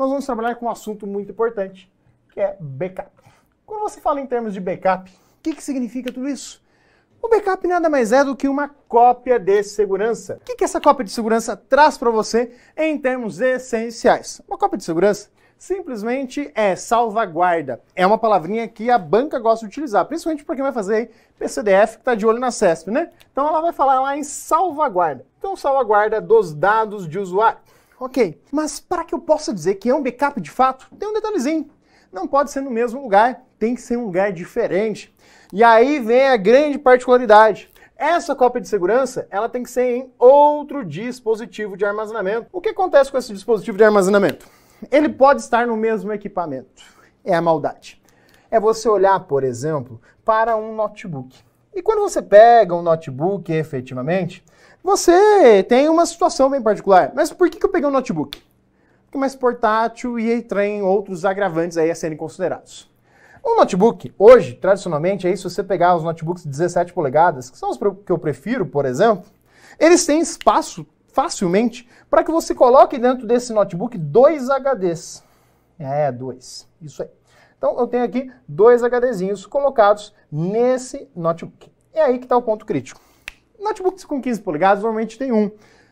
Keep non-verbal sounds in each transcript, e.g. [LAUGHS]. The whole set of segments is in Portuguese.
nós vamos trabalhar com um assunto muito importante, que é backup. Quando você fala em termos de backup, o que, que significa tudo isso? O backup nada mais é do que uma cópia de segurança. O que, que essa cópia de segurança traz para você em termos essenciais? Uma cópia de segurança simplesmente é salvaguarda. É uma palavrinha que a banca gosta de utilizar, principalmente para quem vai fazer PCDF, que está de olho na CESP, né? Então ela vai falar lá em salvaguarda. Então, salvaguarda dos dados de usuário. Ok, mas para que eu possa dizer que é um backup de fato, tem um detalhezinho. Não pode ser no mesmo lugar, tem que ser um lugar diferente. E aí vem a grande particularidade. Essa cópia de segurança, ela tem que ser em outro dispositivo de armazenamento. O que acontece com esse dispositivo de armazenamento? Ele pode estar no mesmo equipamento. É a maldade. É você olhar, por exemplo, para um notebook. E quando você pega um notebook efetivamente, você tem uma situação bem particular. Mas por que eu peguei um notebook? Porque mais portátil e tem outros agravantes aí a serem considerados. Um notebook, hoje, tradicionalmente, aí, se você pegar os notebooks de 17 polegadas, que são os que eu prefiro, por exemplo, eles têm espaço facilmente para que você coloque dentro desse notebook dois HDs. É, dois. Isso aí. Então eu tenho aqui dois HDzinhos colocados nesse notebook. É aí que está o ponto crítico. Notebooks com 15 polegadas normalmente tem um.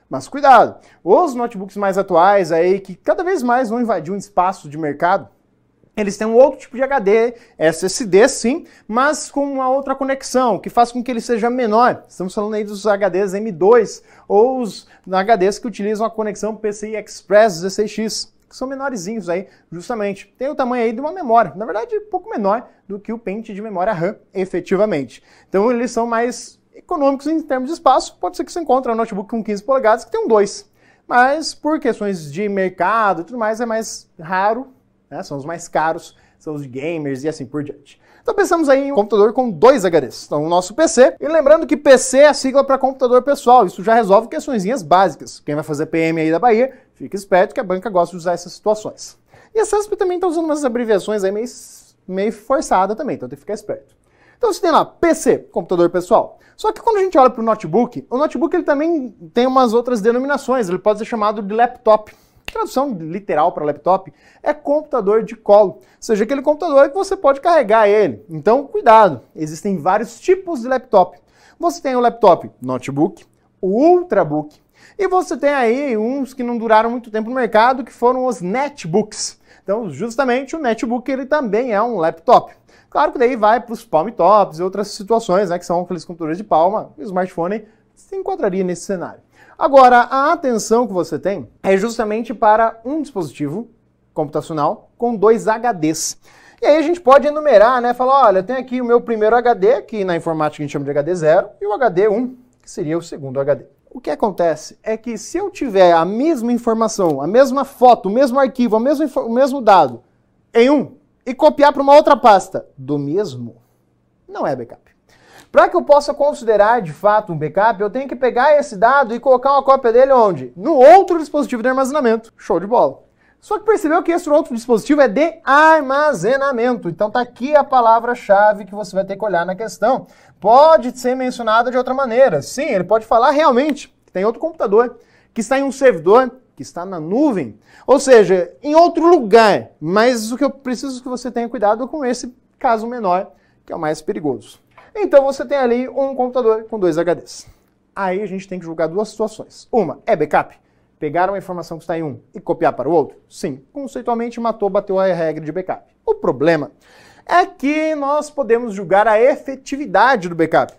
Mas cuidado, os notebooks mais atuais aí, que cada vez mais vão invadir um espaço de mercado, eles têm um outro tipo de HD, SSD sim, mas com uma outra conexão, que faz com que ele seja menor. Estamos falando aí dos HDs M2 ou os HDs que utilizam a conexão PCI Express 16X, que são menorzinhos aí, justamente. Tem o tamanho aí de uma memória, na verdade, um pouco menor do que o pente de memória RAM, efetivamente. Então eles são mais econômicos em termos de espaço. Pode ser que você encontre um notebook com 15 polegadas que tem um 2. Mas por questões de mercado e tudo mais, é mais raro né? São os mais caros, são os gamers e assim por diante. Então pensamos aí em um computador com dois HDs. Então o nosso PC, e lembrando que PC é a sigla para computador pessoal, isso já resolve questões básicas. Quem vai fazer PM aí da Bahia, fica esperto que a banca gosta de usar essas situações. E a CESP também está usando umas abreviações aí meio, meio forçada também, então tem que ficar esperto. Então você tem lá PC, computador pessoal. Só que quando a gente olha para o notebook, o notebook ele também tem umas outras denominações, ele pode ser chamado de laptop tradução literal para laptop é computador de colo, ou seja, aquele computador que você pode carregar ele. Então, cuidado, existem vários tipos de laptop. Você tem o laptop notebook, o ultrabook, e você tem aí uns que não duraram muito tempo no mercado, que foram os netbooks. Então, justamente o netbook ele também é um laptop. Claro que daí vai para os palm tops e outras situações, né, que são aqueles computadores de palma, o smartphone se enquadraria nesse cenário. Agora, a atenção que você tem é justamente para um dispositivo computacional com dois HDs. E aí a gente pode enumerar, né? Falar, olha, eu tenho aqui o meu primeiro HD, que na informática a gente chama de HD 0, e o HD 1, que seria o segundo HD. O que acontece é que se eu tiver a mesma informação, a mesma foto, o mesmo arquivo, o mesmo, o mesmo dado em um e copiar para uma outra pasta do mesmo, não é backup. Para que eu possa considerar de fato um backup, eu tenho que pegar esse dado e colocar uma cópia dele onde? No outro dispositivo de armazenamento. Show de bola. Só que percebeu que esse outro dispositivo é de armazenamento. Então tá aqui a palavra-chave que você vai ter que olhar na questão. Pode ser mencionada de outra maneira. Sim, ele pode falar realmente que tem outro computador, que está em um servidor, que está na nuvem. Ou seja, em outro lugar. Mas o que eu preciso que você tenha cuidado com esse caso menor, que é o mais perigoso. Então você tem ali um computador com dois HDs. Aí a gente tem que julgar duas situações. Uma é backup. Pegar uma informação que está em um e copiar para o outro? Sim, conceitualmente matou, bateu a regra de backup. O problema é que nós podemos julgar a efetividade do backup.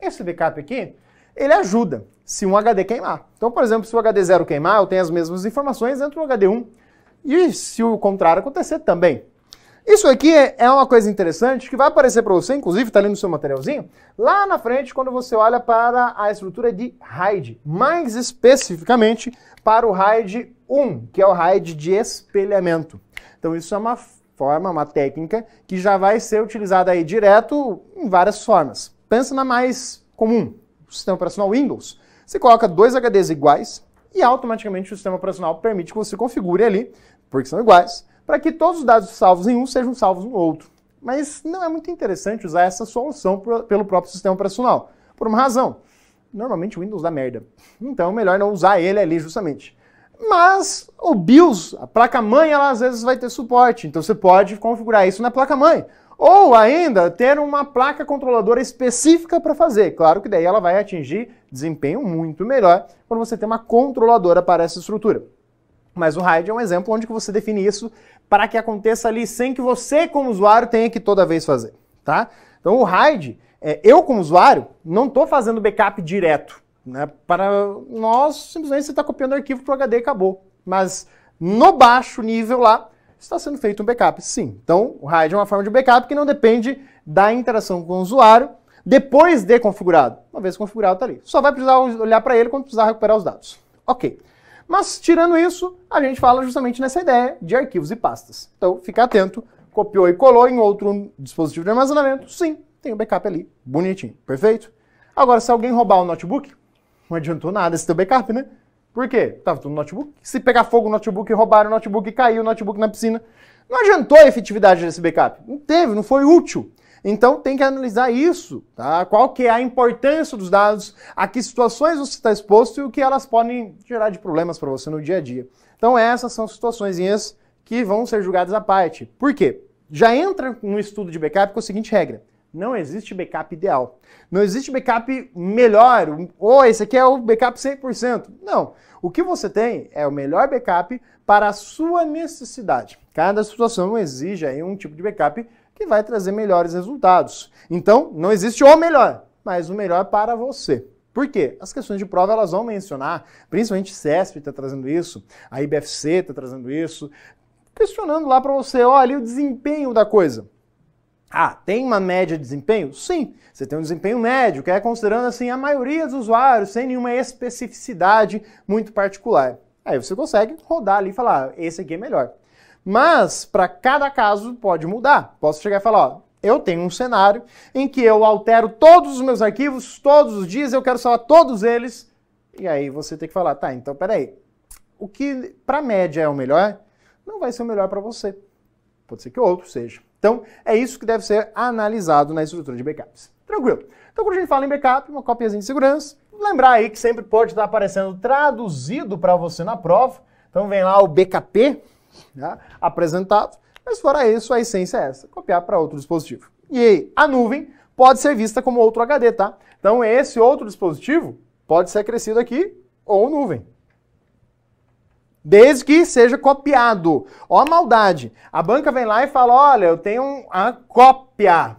Esse backup aqui, ele ajuda se um HD queimar. Então, por exemplo, se o HD 0 queimar, eu tenho as mesmas informações dentro do HD 1. E se o contrário acontecer, também. Isso aqui é uma coisa interessante que vai aparecer para você, inclusive está ali no seu materialzinho, lá na frente quando você olha para a estrutura de RAID, mais especificamente para o RAID 1, que é o RAID de espelhamento. Então isso é uma forma, uma técnica que já vai ser utilizada aí direto em várias formas. Pensa na mais comum, o sistema operacional Windows. Você coloca dois HDs iguais e automaticamente o sistema operacional permite que você configure ali, porque são iguais, para que todos os dados salvos em um sejam salvos no outro. Mas não é muito interessante usar essa solução pelo próprio sistema operacional, por uma razão. Normalmente o Windows dá merda. Então, melhor não usar ele ali justamente. Mas o BIOS, a placa-mãe, ela às vezes vai ter suporte, então você pode configurar isso na placa-mãe. Ou ainda ter uma placa controladora específica para fazer. Claro que daí ela vai atingir desempenho muito melhor quando você tem uma controladora para essa estrutura. Mas o RAID é um exemplo onde você define isso para que aconteça ali sem que você, como usuário, tenha que toda vez fazer. Tá? Então o RAID, é, eu como usuário, não estou fazendo backup direto. Né? Para nós, simplesmente você está copiando o arquivo para o HD e acabou. Mas no baixo nível lá, está sendo feito um backup. Sim. Então, o RAID é uma forma de backup que não depende da interação com o usuário depois de configurado. Uma vez configurado, está ali. Só vai precisar olhar para ele quando precisar recuperar os dados. Ok. Mas, tirando isso, a gente fala justamente nessa ideia de arquivos e pastas. Então, fica atento. Copiou e colou em outro dispositivo de armazenamento? Sim, tem o backup ali, bonitinho. Perfeito? Agora, se alguém roubar o notebook, não adiantou nada esse teu backup, né? Por quê? Tava tudo no notebook. Se pegar fogo no notebook, roubar o notebook e cair o notebook na piscina, não adiantou a efetividade desse backup. Não teve, não foi útil. Então tem que analisar isso, tá? Qual que é a importância dos dados, a que situações você está exposto e o que elas podem gerar de problemas para você no dia a dia. Então essas são situações que vão ser julgadas à parte. Por quê? Já entra no estudo de backup com a seguinte regra. Não existe backup ideal. Não existe backup melhor, ou oh, esse aqui é o backup 100%. Não. O que você tem é o melhor backup para a sua necessidade. Cada situação exige aí um tipo de backup que vai trazer melhores resultados. Então, não existe o melhor, mas o melhor para você. Por quê? As questões de prova elas vão mencionar, principalmente CESP está trazendo isso, a IBFC está trazendo isso, questionando lá para você, olha, o desempenho da coisa. Ah, tem uma média de desempenho? Sim, você tem um desempenho médio, que é considerando assim a maioria dos usuários, sem nenhuma especificidade muito particular. Aí você consegue rodar ali e falar, ah, esse aqui é melhor. Mas para cada caso pode mudar. Posso chegar e falar, ó, eu tenho um cenário em que eu altero todos os meus arquivos todos os dias, eu quero salvar todos eles. E aí você tem que falar, tá, então peraí, o que para média é o melhor, não vai ser o melhor para você. Pode ser que outro seja. Então, é isso que deve ser analisado na estrutura de backups. Tranquilo. Então, quando a gente fala em backup, uma copiazinha de segurança, lembrar aí que sempre pode estar aparecendo traduzido para você na prova. Então, vem lá o BKP né, apresentado. Mas fora isso, a essência é essa, copiar para outro dispositivo. E aí, a nuvem pode ser vista como outro HD, tá? Então, esse outro dispositivo pode ser acrescido aqui ou nuvem. Desde que seja copiado. Ó a maldade. A banca vem lá e fala: olha, eu tenho uma cópia.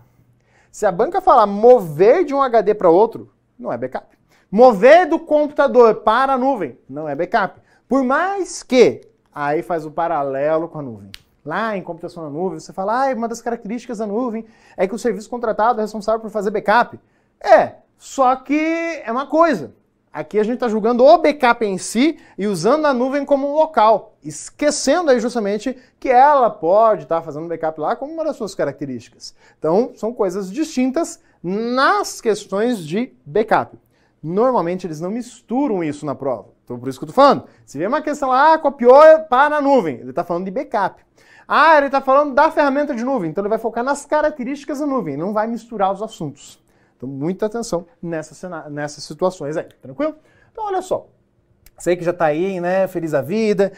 Se a banca falar mover de um HD para outro, não é backup. Mover do computador para a nuvem, não é backup. Por mais que, aí faz o paralelo com a nuvem. Lá em computação na nuvem, você fala, ah, uma das características da nuvem é que o serviço contratado é responsável por fazer backup. É, só que é uma coisa. Aqui a gente está julgando o backup em si e usando a nuvem como um local, esquecendo aí justamente que ela pode estar tá fazendo backup lá como uma das suas características. Então, são coisas distintas nas questões de backup. Normalmente eles não misturam isso na prova. Então, por isso que eu estou falando. Se vê uma questão lá, ah, copiou para a nuvem, ele está falando de backup. Ah, ele está falando da ferramenta de nuvem, então ele vai focar nas características da nuvem, não vai misturar os assuntos. Então, muita atenção nessas, nessas situações aí, tranquilo? Então, olha só. Sei que já tá aí, né? Feliz a vida,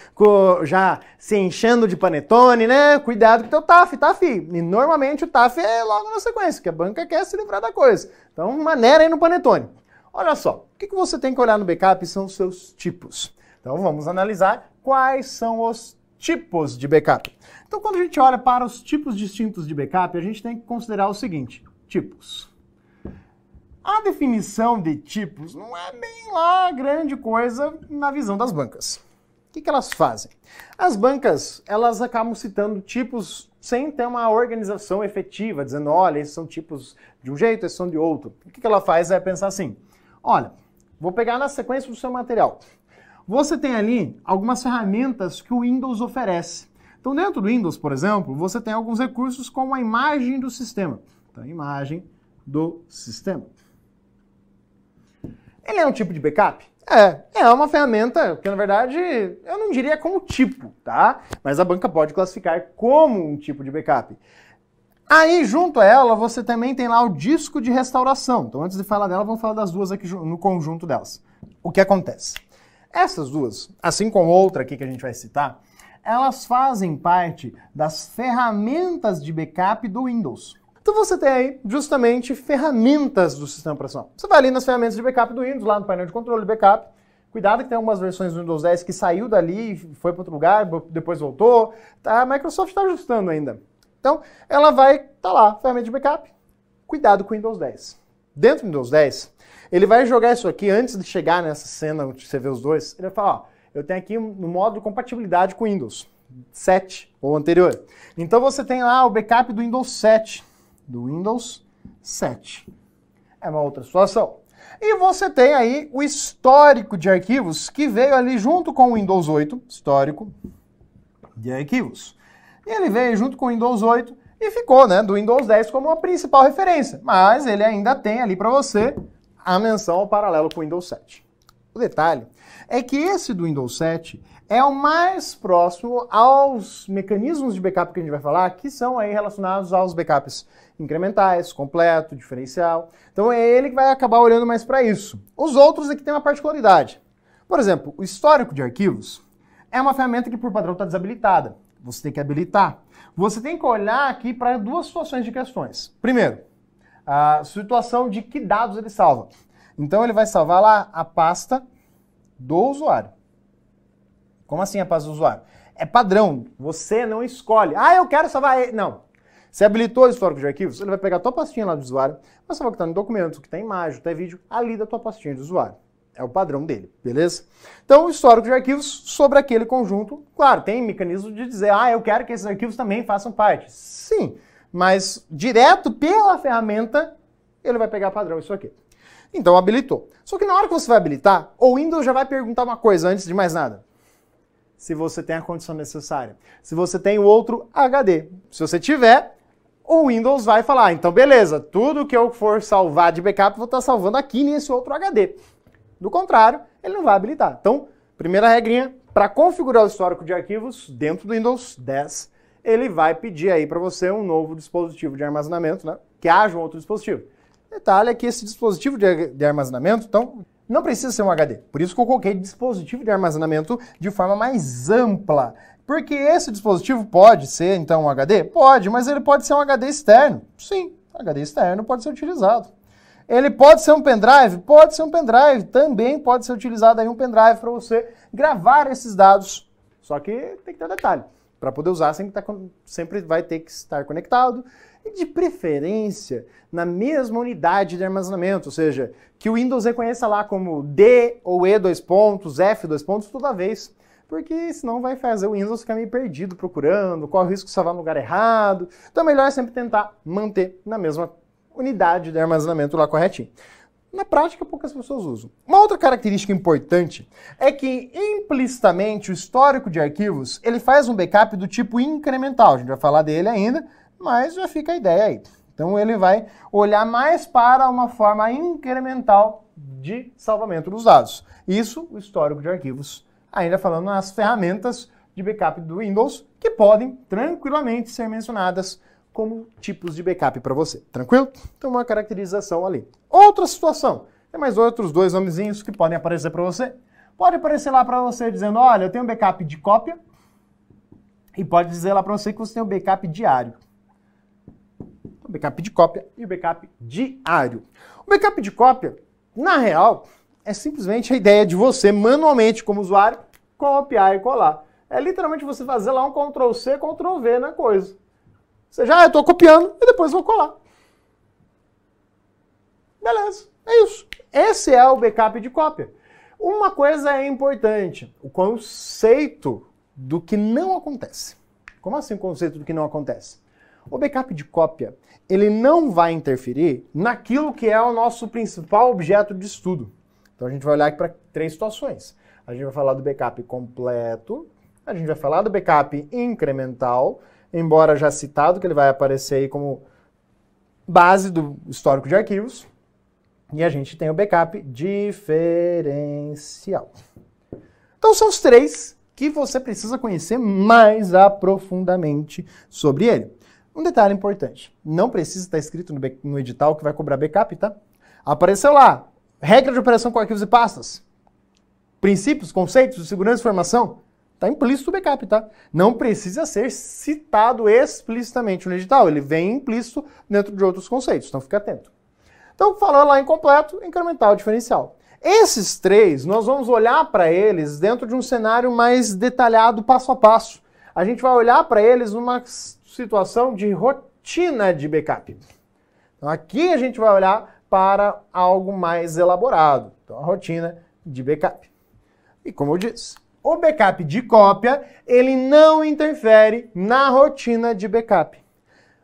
já se enchendo de panetone, né? Cuidado com o teu TAF, fi? E normalmente o TAF é logo na sequência, que a banca quer se livrar da coisa. Então, maneira aí no panetone. Olha só, o que, que você tem que olhar no backup são os seus tipos. Então, vamos analisar quais são os tipos de backup. Então, quando a gente olha para os tipos distintos de backup, a gente tem que considerar o seguinte: tipos. A definição de tipos não é bem lá grande coisa na visão das bancas. O que, que elas fazem? As bancas, elas acabam citando tipos sem ter uma organização efetiva, dizendo, olha, esses são tipos de um jeito, esses são de outro. O que, que ela faz é pensar assim, olha, vou pegar na sequência do seu material. Você tem ali algumas ferramentas que o Windows oferece. Então, dentro do Windows, por exemplo, você tem alguns recursos como a imagem do sistema. Então, a imagem do sistema. Ele é um tipo de backup? É, é uma ferramenta que, na verdade, eu não diria como tipo, tá? Mas a banca pode classificar como um tipo de backup. Aí, junto a ela, você também tem lá o disco de restauração. Então, antes de falar dela, vamos falar das duas aqui no conjunto delas. O que acontece? Essas duas, assim como outra aqui que a gente vai citar, elas fazem parte das ferramentas de backup do Windows. Então você tem aí justamente ferramentas do sistema operacional. Você vai ali nas ferramentas de backup do Windows, lá no painel de controle backup. Cuidado que tem algumas versões do Windows 10 que saiu dali, foi para outro lugar, depois voltou. Tá? A Microsoft está ajustando ainda. Então, ela vai tá lá, ferramenta de backup. Cuidado com o Windows 10. Dentro do Windows 10, ele vai jogar isso aqui antes de chegar nessa cena onde você vê os dois. Ele vai falar, ó, eu tenho aqui no modo de compatibilidade com Windows 7 ou anterior. Então você tem lá o backup do Windows 7 do Windows 7. É uma outra situação. E você tem aí o histórico de arquivos que veio ali junto com o Windows 8, histórico de arquivos. E ele veio junto com o Windows 8 e ficou, né, do Windows 10 como a principal referência. Mas ele ainda tem ali para você a menção ao paralelo com o Windows 7. O detalhe é que esse do Windows 7 é o mais próximo aos mecanismos de backup que a gente vai falar, que são aí relacionados aos backups incrementais, completo, diferencial. Então é ele que vai acabar olhando mais para isso. Os outros aqui têm uma particularidade. Por exemplo, o histórico de arquivos é uma ferramenta que por padrão está desabilitada. Você tem que habilitar. Você tem que olhar aqui para duas situações de questões. Primeiro, a situação de que dados ele salva. Então ele vai salvar lá a pasta do usuário. Como assim a pasta do usuário? É padrão. Você não escolhe. Ah, eu quero salvar ele. Não. Você habilitou o histórico de arquivos, ele vai pegar a tua pastinha lá do usuário, salvar o que está no documento, que tem imagem, tem vídeo, ali da tua pastinha do usuário. É o padrão dele, beleza? Então, o histórico de arquivos sobre aquele conjunto, claro, tem mecanismo de dizer, ah, eu quero que esses arquivos também façam parte. Sim, mas direto pela ferramenta, ele vai pegar padrão isso aqui. Então, habilitou. Só que na hora que você vai habilitar, o Windows já vai perguntar uma coisa antes de mais nada se você tem a condição necessária. Se você tem o outro HD. Se você tiver, o Windows vai falar, então beleza, tudo que eu for salvar de backup, vou estar salvando aqui nesse outro HD. Do contrário, ele não vai habilitar. Então, primeira regrinha, para configurar o histórico de arquivos dentro do Windows 10, ele vai pedir aí para você um novo dispositivo de armazenamento, né? Que haja um outro dispositivo. Detalhe é que esse dispositivo de, de armazenamento, então, não precisa ser um HD. Por isso que eu coloquei dispositivo de armazenamento de forma mais ampla. Porque esse dispositivo pode ser, então, um HD? Pode, mas ele pode ser um HD externo. Sim, HD externo pode ser utilizado. Ele pode ser um pendrive? Pode ser um pendrive. Também pode ser utilizado aí um pendrive para você gravar esses dados. Só que tem que ter detalhe. Para poder usar, sempre, tá, sempre vai ter que estar conectado. E de preferência, na mesma unidade de armazenamento. Ou seja, que o Windows reconheça lá como D ou E dois pontos, F dois pontos toda vez porque senão vai fazer o Windows ficar meio perdido procurando, corre o risco de salvar no lugar errado. Então é melhor sempre tentar manter na mesma unidade de armazenamento lá corretinho. Na prática, poucas pessoas usam. Uma outra característica importante é que implicitamente o histórico de arquivos ele faz um backup do tipo incremental. A gente vai falar dele ainda, mas já fica a ideia aí. Então ele vai olhar mais para uma forma incremental de salvamento dos dados. Isso, o histórico de arquivos ainda falando nas ferramentas de backup do Windows, que podem tranquilamente ser mencionadas como tipos de backup para você. Tranquilo? Então, uma caracterização ali. Outra situação. Tem mais outros dois nomezinhos que podem aparecer para você. Pode aparecer lá para você dizendo, olha, eu tenho backup de cópia. E pode dizer lá para você que você tem um backup diário. O backup de cópia e o backup diário. O backup de cópia, na real, é simplesmente a ideia de você, manualmente, como usuário, copiar e colar. É literalmente você fazer lá um Ctrl C, Ctrl V na coisa. Você já, ah, eu estou copiando e depois vou colar. Beleza, é isso. Esse é o backup de cópia. Uma coisa é importante, o conceito do que não acontece. Como assim o conceito do que não acontece? O backup de cópia, ele não vai interferir naquilo que é o nosso principal objeto de estudo. Então a gente vai olhar aqui para três situações. A gente vai falar do backup completo, a gente vai falar do backup incremental, embora já citado, que ele vai aparecer aí como base do histórico de arquivos. E a gente tem o backup diferencial. Então são os três que você precisa conhecer mais aprofundadamente sobre ele. Um detalhe importante: não precisa estar escrito no, no edital que vai cobrar backup, tá? Apareceu lá, Regra de operação com arquivos e pastas. princípios, conceitos de segurança e informação? Está implícito o backup, tá? Não precisa ser citado explicitamente no edital, ele vem implícito dentro de outros conceitos, então fica atento. Então, falando lá em completo, incrementar o diferencial. Esses três, nós vamos olhar para eles dentro de um cenário mais detalhado, passo a passo. A gente vai olhar para eles numa situação de rotina de backup. Então, aqui a gente vai olhar para algo mais elaborado. Então, a rotina de backup. E como eu disse, o backup de cópia, ele não interfere na rotina de backup.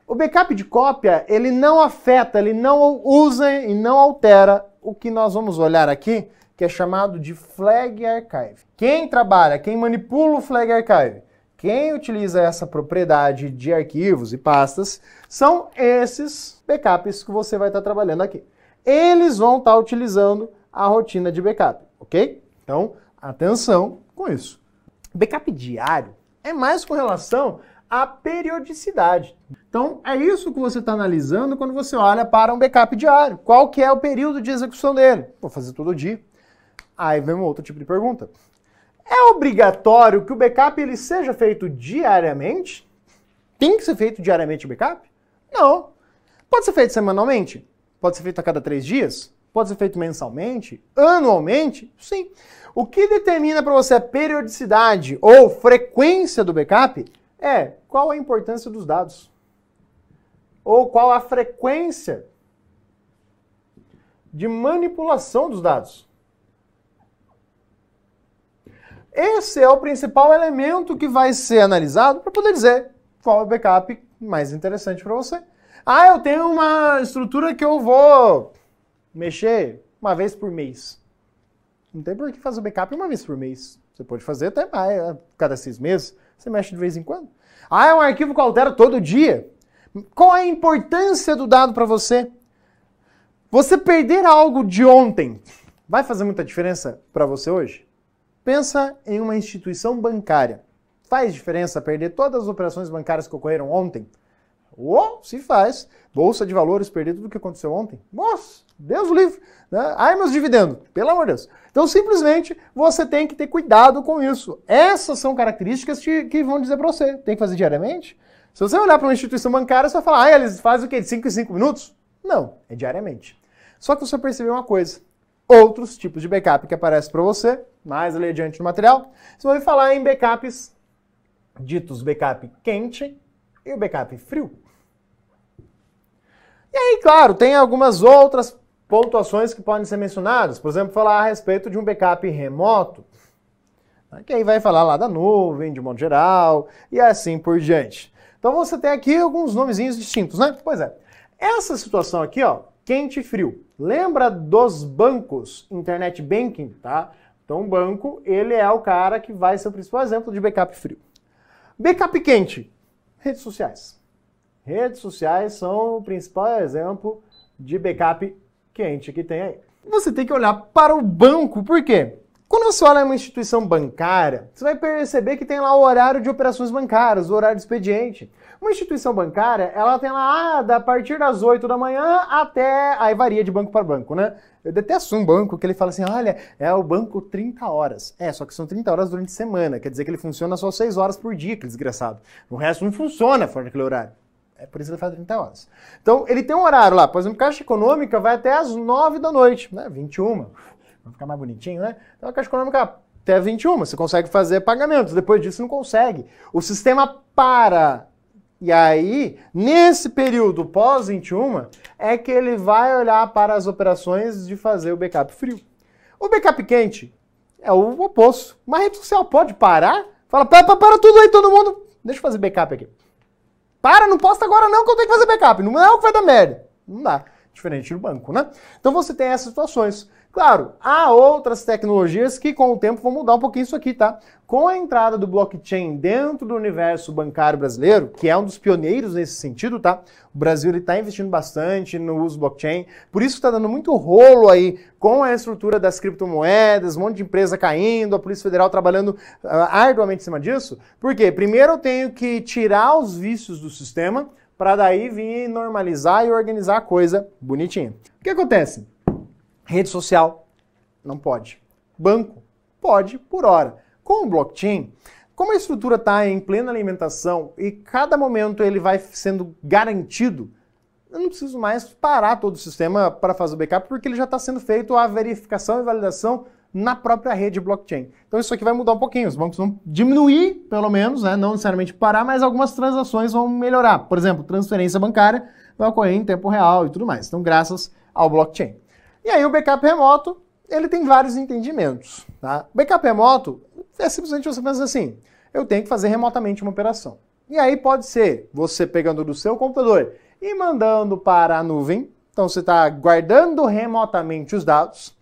O backup de cópia, ele não afeta, ele não usa e não altera o que nós vamos olhar aqui, que é chamado de flag archive. Quem trabalha, quem manipula o flag archive, quem utiliza essa propriedade de arquivos e pastas, são esses backups que você vai estar trabalhando aqui. Eles vão estar utilizando a rotina de backup, ok? Então, atenção com isso. Backup diário é mais com relação à periodicidade. Então, é isso que você está analisando quando você olha para um backup diário. Qual que é o período de execução dele? Vou fazer todo dia. Aí vem um outro tipo de pergunta. É obrigatório que o backup ele seja feito diariamente? Tem que ser feito diariamente o backup? Não. Pode ser feito semanalmente? Pode ser feito a cada três dias? Pode ser feito mensalmente? Anualmente? Sim. O que determina para você a periodicidade ou frequência do backup é qual a importância dos dados. Ou qual a frequência de manipulação dos dados. Esse é o principal elemento que vai ser analisado para poder dizer qual é o backup mais interessante para você. Ah, eu tenho uma estrutura que eu vou mexer uma vez por mês. Não tem por que fazer o backup uma vez por mês. Você pode fazer até mais, a cada seis meses. Você mexe de vez em quando. Ah, é um arquivo que altera todo dia. Qual é a importância do dado para você? Você perder algo de ontem vai fazer muita diferença para você hoje? Pensa em uma instituição bancária. Faz diferença perder todas as operações bancárias que ocorreram ontem? Oh, se faz. Bolsa de valores, perder tudo o que aconteceu ontem. Nossa, Deus livre. Né? Ai, meus dividendos, pelo amor de Deus. Então, simplesmente, você tem que ter cuidado com isso. Essas são características que vão dizer para você. Tem que fazer diariamente? Se você olhar para uma instituição bancária, você vai falar, ah, eles fazem o quê? De 5 em 5 minutos? Não, é diariamente. Só que você percebeu uma coisa. Outros tipos de backup que aparecem para você, mais ali adiante no material, você vai falar em backups ditos backup quente e o backup frio. E aí, claro, tem algumas outras pontuações que podem ser mencionadas. Por exemplo, falar a respeito de um backup remoto, né, que aí vai falar lá da nuvem, de modo geral, e assim por diante. Então você tem aqui alguns nomezinhos distintos, né? Pois é. Essa situação aqui, ó, quente e frio. Lembra dos bancos, internet banking, tá? Então o banco, ele é o cara que vai ser o principal exemplo de backup frio. Backup quente, redes sociais. Redes sociais são o principal exemplo de backup quente que tem aí. Você tem que olhar para o banco, por quê? Quando você olha uma instituição bancária, você vai perceber que tem lá o horário de operações bancárias, o horário de expediente. Uma instituição bancária, ela tem lá ah, da partir das 8 da manhã até. Aí varia de banco para banco, né? Eu detesto um banco que ele fala assim: olha, é o banco 30 horas. É, só que são 30 horas durante a semana. Quer dizer que ele funciona só 6 horas por dia, aquele desgraçado. O resto não funciona fora daquele horário. É por isso que ele faz 30 horas. Então, ele tem um horário lá. Por exemplo, Caixa Econômica vai até as 9 da noite, né? 21. Vai ficar mais bonitinho, né? Então, a Caixa Econômica até 21. Você consegue fazer pagamentos. Depois disso, não consegue. O sistema para. E aí, nesse período pós-21, é que ele vai olhar para as operações de fazer o backup frio. O backup quente é o oposto. Uma rede social pode parar? Fala, para, para, para tudo aí, todo mundo. Deixa eu fazer backup aqui. Para, não posta agora não que eu tenho que fazer backup. Não é o que vai dar merda. Não dá. Diferente do banco, né? Então você tem essas situações. Claro, há outras tecnologias que com o tempo vão mudar um pouquinho isso aqui, tá? Com a entrada do blockchain dentro do universo bancário brasileiro, que é um dos pioneiros nesse sentido, tá? O Brasil está investindo bastante no uso blockchain, por isso está dando muito rolo aí com a estrutura das criptomoedas, um monte de empresa caindo, a Polícia Federal trabalhando uh, arduamente em cima disso. Por quê? Primeiro eu tenho que tirar os vícios do sistema, para daí vir normalizar e organizar a coisa bonitinha. O que acontece? Rede social, não pode. Banco, Pode, por hora. Com o blockchain, como a estrutura está em plena alimentação e cada momento ele vai sendo garantido, eu não preciso mais parar todo o sistema para fazer o backup, porque ele já está sendo feito a verificação e validação na própria rede blockchain. Então isso aqui vai mudar um pouquinho. Os bancos vão diminuir, pelo menos, né? não necessariamente parar, mas algumas transações vão melhorar. Por exemplo, transferência bancária vai ocorrer em tempo real e tudo mais. Então, graças ao blockchain. E aí o backup remoto, ele tem vários entendimentos. Tá? Backup remoto é simplesmente você pensa assim, eu tenho que fazer remotamente uma operação. E aí pode ser você pegando do seu computador e mandando para a nuvem. Então você está guardando remotamente os dados.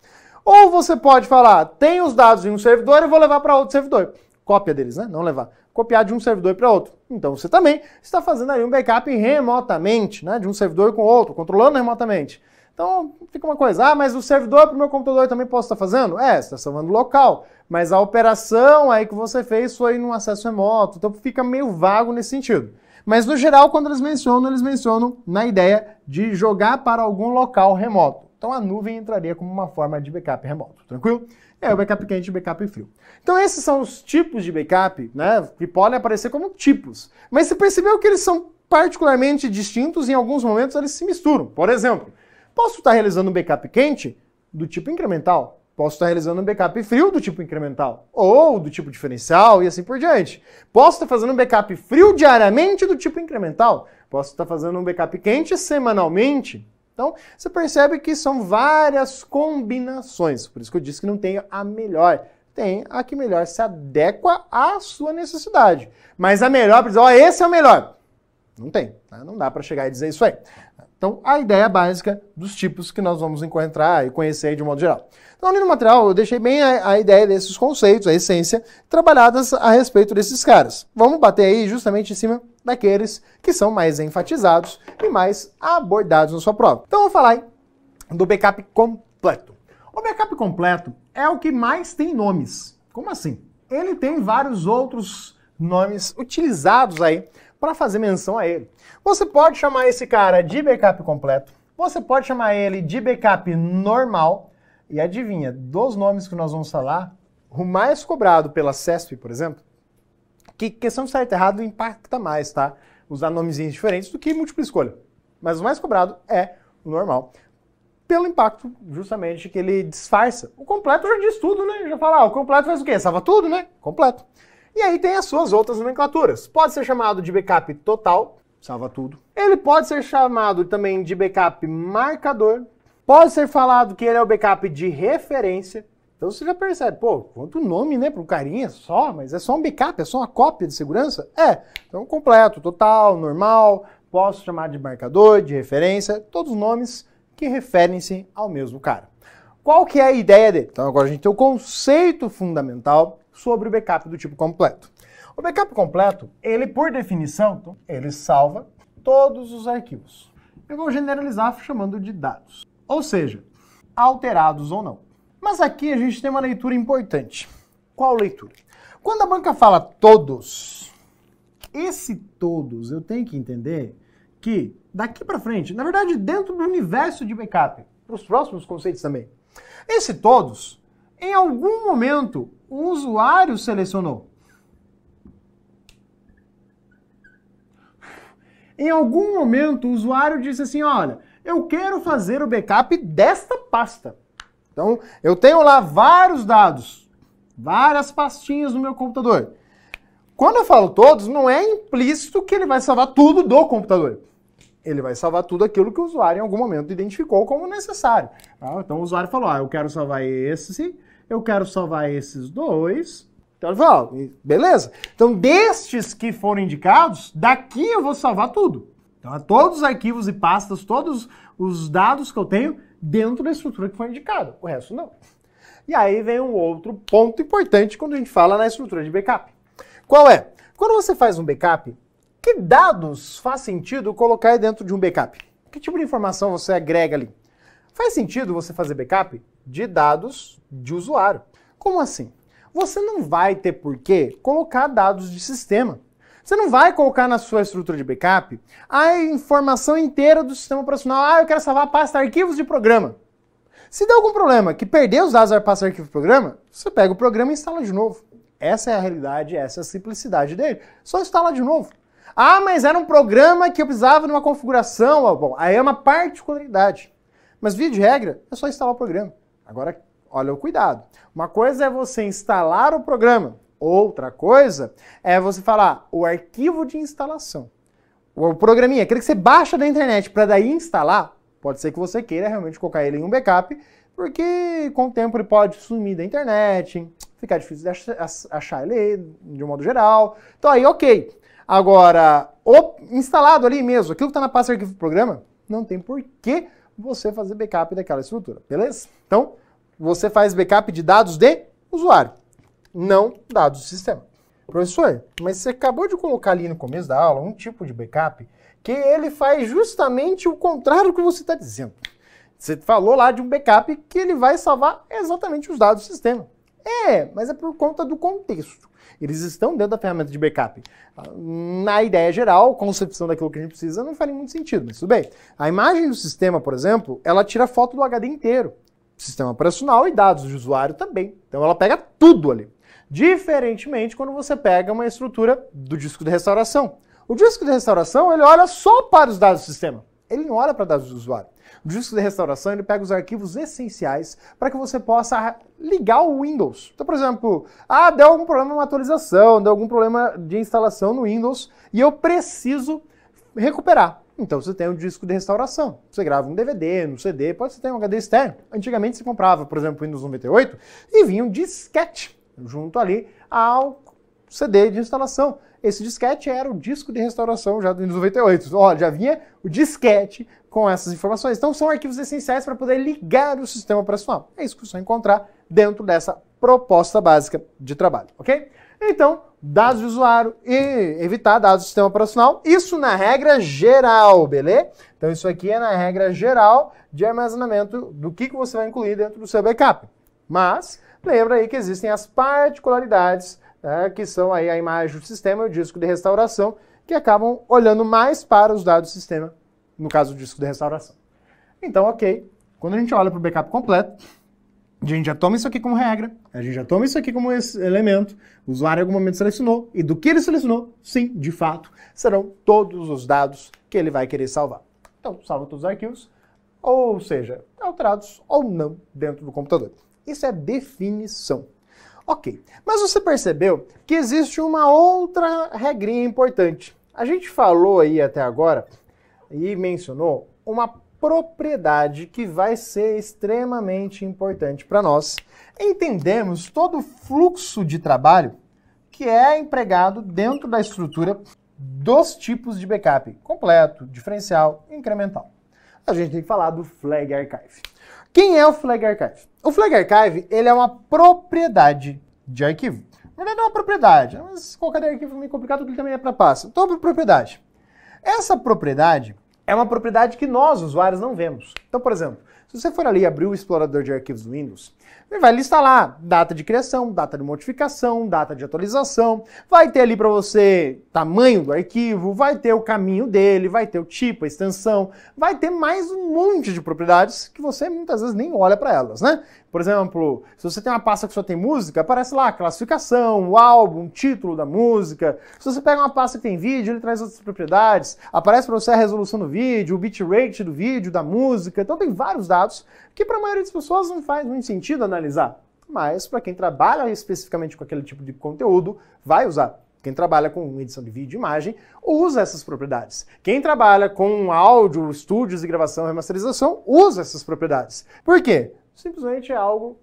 Ou você pode falar, tem os dados em um servidor, eu vou levar para outro servidor. Cópia deles, né? Não levar. Copiar de um servidor para outro. Então você também está fazendo aí um backup remotamente, né? De um servidor com outro, controlando remotamente. Então fica uma coisa, ah, mas o servidor para o meu computador também posso estar fazendo? É, você está salvando local. Mas a operação aí que você fez foi num acesso remoto. Então fica meio vago nesse sentido. Mas no geral, quando eles mencionam, eles mencionam na ideia de jogar para algum local remoto. Então a nuvem entraria como uma forma de backup remoto, tranquilo? É o backup quente e backup frio. Então esses são os tipos de backup, né, que podem aparecer como tipos. Mas você percebeu que eles são particularmente distintos em alguns momentos eles se misturam. Por exemplo, posso estar realizando um backup quente do tipo incremental, posso estar realizando um backup frio do tipo incremental, ou do tipo diferencial e assim por diante. Posso estar fazendo um backup frio diariamente do tipo incremental, posso estar fazendo um backup quente semanalmente, então, você percebe que são várias combinações. Por isso que eu disse que não tem a melhor. Tem a que melhor se adequa à sua necessidade. Mas a melhor, para esse é o melhor. Não tem. Né? Não dá para chegar e dizer isso aí. Então, a ideia básica dos tipos que nós vamos encontrar e conhecer de modo geral. Então, ali no material, eu deixei bem a, a, ideia desses conceitos, a essência, trabalhadas a respeito desses caras. Vamos bater aí justamente em cima daqueles que são mais enfatizados e mais abordados na sua prova. Então, vou falar aí do backup completo. O backup completo é o que mais tem nomes. Como assim? Ele tem vários outros nomes utilizados aí para fazer menção a ele. Você pode chamar esse cara de backup completo, você pode chamar ele de backup normal, e adivinha, dos nomes que nós vamos falar, o mais cobrado pela CESP, por exemplo, que questão de certo e errado impacta mais, tá? Usar nomezinhos diferentes do que múltipla escolha. Mas o mais cobrado é o normal. Pelo impacto, justamente, que ele disfarça. O completo já diz tudo, né? Já fala, ah, o completo faz o quê? Salva tudo, né? Completo. E aí tem as suas outras nomenclaturas. Pode ser chamado de backup total, salva tudo. Ele pode ser chamado também de backup marcador. Pode ser falado que ele é o backup de referência. Então você já percebe, pô, quanto nome, né, para um carinha só, mas é só um backup, é só uma cópia de segurança? É, então completo, total, normal, posso chamar de marcador, de referência, todos nomes que referem-se ao mesmo cara. Qual que é a ideia dele? Então agora a gente tem o conceito fundamental sobre o backup do tipo completo. O backup completo, ele por definição, ele salva todos os arquivos. Eu vou generalizar chamando de dados. Ou seja, alterados ou não. Mas aqui a gente tem uma leitura importante. Qual leitura? Quando a banca fala todos, esse todos eu tenho que entender que daqui para frente, na verdade, dentro do universo de backup, para os próximos conceitos também, esse todos, em algum momento, o usuário selecionou. Em algum momento, o usuário disse assim: olha, eu quero fazer o backup desta pasta. Então, eu tenho lá vários dados, várias pastinhas no meu computador. Quando eu falo todos, não é implícito que ele vai salvar tudo do computador. Ele vai salvar tudo aquilo que o usuário em algum momento identificou como necessário. Tá? Então o usuário falou: ah, eu quero salvar esse, eu quero salvar esses dois. Então ele beleza. Então, destes que foram indicados, daqui eu vou salvar tudo. Então, todos os arquivos e pastas, todos os dados que eu tenho, dentro da estrutura que foi indicada. O resto não. E aí vem um outro ponto importante quando a gente fala na estrutura de backup. Qual é? Quando você faz um backup, que dados faz sentido colocar dentro de um backup? Que tipo de informação você agrega ali? Faz sentido você fazer backup de dados de usuário. Como assim? Você não vai ter por que colocar dados de sistema. Você não vai colocar na sua estrutura de backup a informação inteira do sistema operacional. Ah, eu quero salvar a pasta arquivos de programa. Se der algum problema que perder os dados vai passar arquivo pro programa, você pega o programa e instala de novo. Essa é a realidade, essa é a simplicidade dele. Só instala de novo. Ah, mas era um programa que eu precisava de uma configuração. Bom, aí é uma particularidade. Mas, via de regra, é só instalar o programa. Agora, olha o cuidado. Uma coisa é você instalar o programa. Outra coisa é você falar o arquivo de instalação. O programinha, aquele que você baixa da internet para daí instalar, pode ser que você queira realmente colocar ele em um backup, porque com o tempo ele pode sumir da internet, ficar difícil de achar ele de um modo geral. Então aí, ok. Agora, o instalado ali mesmo, aquilo que está na pasta arquivo do programa, não tem por que você fazer backup daquela estrutura, beleza? Então, você faz backup de dados de usuário, não dados do sistema. Professor, mas você acabou de colocar ali no começo da aula um tipo de backup que ele faz justamente o contrário do que você está dizendo. Você falou lá de um backup que ele vai salvar exatamente os dados do sistema. É, mas é por conta do contexto. Eles estão dentro da ferramenta de backup. Na ideia geral, concepção daquilo que a gente precisa não faria muito sentido, mas tudo bem. A imagem do sistema, por exemplo, ela tira foto do HD inteiro. Sistema operacional e dados de usuário também. Então ela pega tudo ali. Diferentemente quando você pega uma estrutura do disco de restauração. O disco de restauração, ele olha só para os dados do sistema. Ele não olha para dados do usuário. O disco de restauração ele pega os arquivos essenciais para que você possa ligar o Windows. Então, por exemplo, ah, deu algum problema na atualização, deu algum problema de instalação no Windows e eu preciso recuperar. Então você tem um disco de restauração. Você grava um DVD, um CD, pode ser ter um HD externo. Antigamente você comprava, por exemplo, o Windows 98 e vinha um disquete junto ali ao CD de instalação. Esse disquete era o disco de restauração já Windows 98. Olha, já vinha o disquete com essas informações. Então são arquivos essenciais para poder ligar o sistema operacional. É isso que você vai encontrar dentro dessa proposta básica de trabalho, ok? Então, dados de usuário e evitar dados do sistema operacional, isso na regra geral, beleza? Então isso aqui é na regra geral de armazenamento do que, que você vai incluir dentro do seu backup. Mas, lembra aí que existem as particularidades né, que são aí a imagem do sistema e o disco de restauração, que acabam olhando mais para os dados do sistema, no caso do disco de restauração. Então, ok, quando a gente olha para o backup completo, a gente já toma isso aqui como regra, a gente já toma isso aqui como elemento, o usuário em algum momento selecionou, e do que ele selecionou, sim, de fato, serão todos os dados que ele vai querer salvar. Então, salva todos os arquivos, ou seja, alterados ou não dentro do computador. Isso é definição. Ok, mas você percebeu que existe uma outra regrinha importante. A gente falou aí até agora e mencionou uma propriedade que vai ser extremamente importante para nós. Entendemos todo o fluxo de trabalho que é empregado dentro da estrutura dos tipos de backup, completo, diferencial incremental. A gente tem que falar do Flag Archive. Quem é o Flag Archive? O Flag Archive ele é uma propriedade de arquivo. Na verdade, é uma propriedade, mas qualquer arquivo é meio complicado ele também é para pasta. Então, propriedade. Essa propriedade é uma propriedade que nós, usuários, não vemos. Então, por exemplo, se você for ali abrir o explorador de arquivos do Windows, vai listar lá data de criação, data de modificação, data de atualização, vai ter ali para você tamanho do arquivo, vai ter o caminho dele, vai ter o tipo, a extensão, vai ter mais um monte de propriedades que você muitas vezes nem olha para elas, né? Por exemplo, se você tem uma pasta que só tem música, aparece lá classificação, o álbum, o título da música. Se você pega uma pasta que tem vídeo, ele traz outras propriedades. Aparece para você a resolução do vídeo, o bitrate do vídeo, da música. Então tem vários dados que para a maioria das pessoas não faz muito sentido analisar. Mas para quem trabalha especificamente com aquele tipo de conteúdo, vai usar. Quem trabalha com edição de vídeo e imagem usa essas propriedades. Quem trabalha com áudio, estúdios de gravação e remasterização usa essas propriedades. Por quê? simplesmente é algo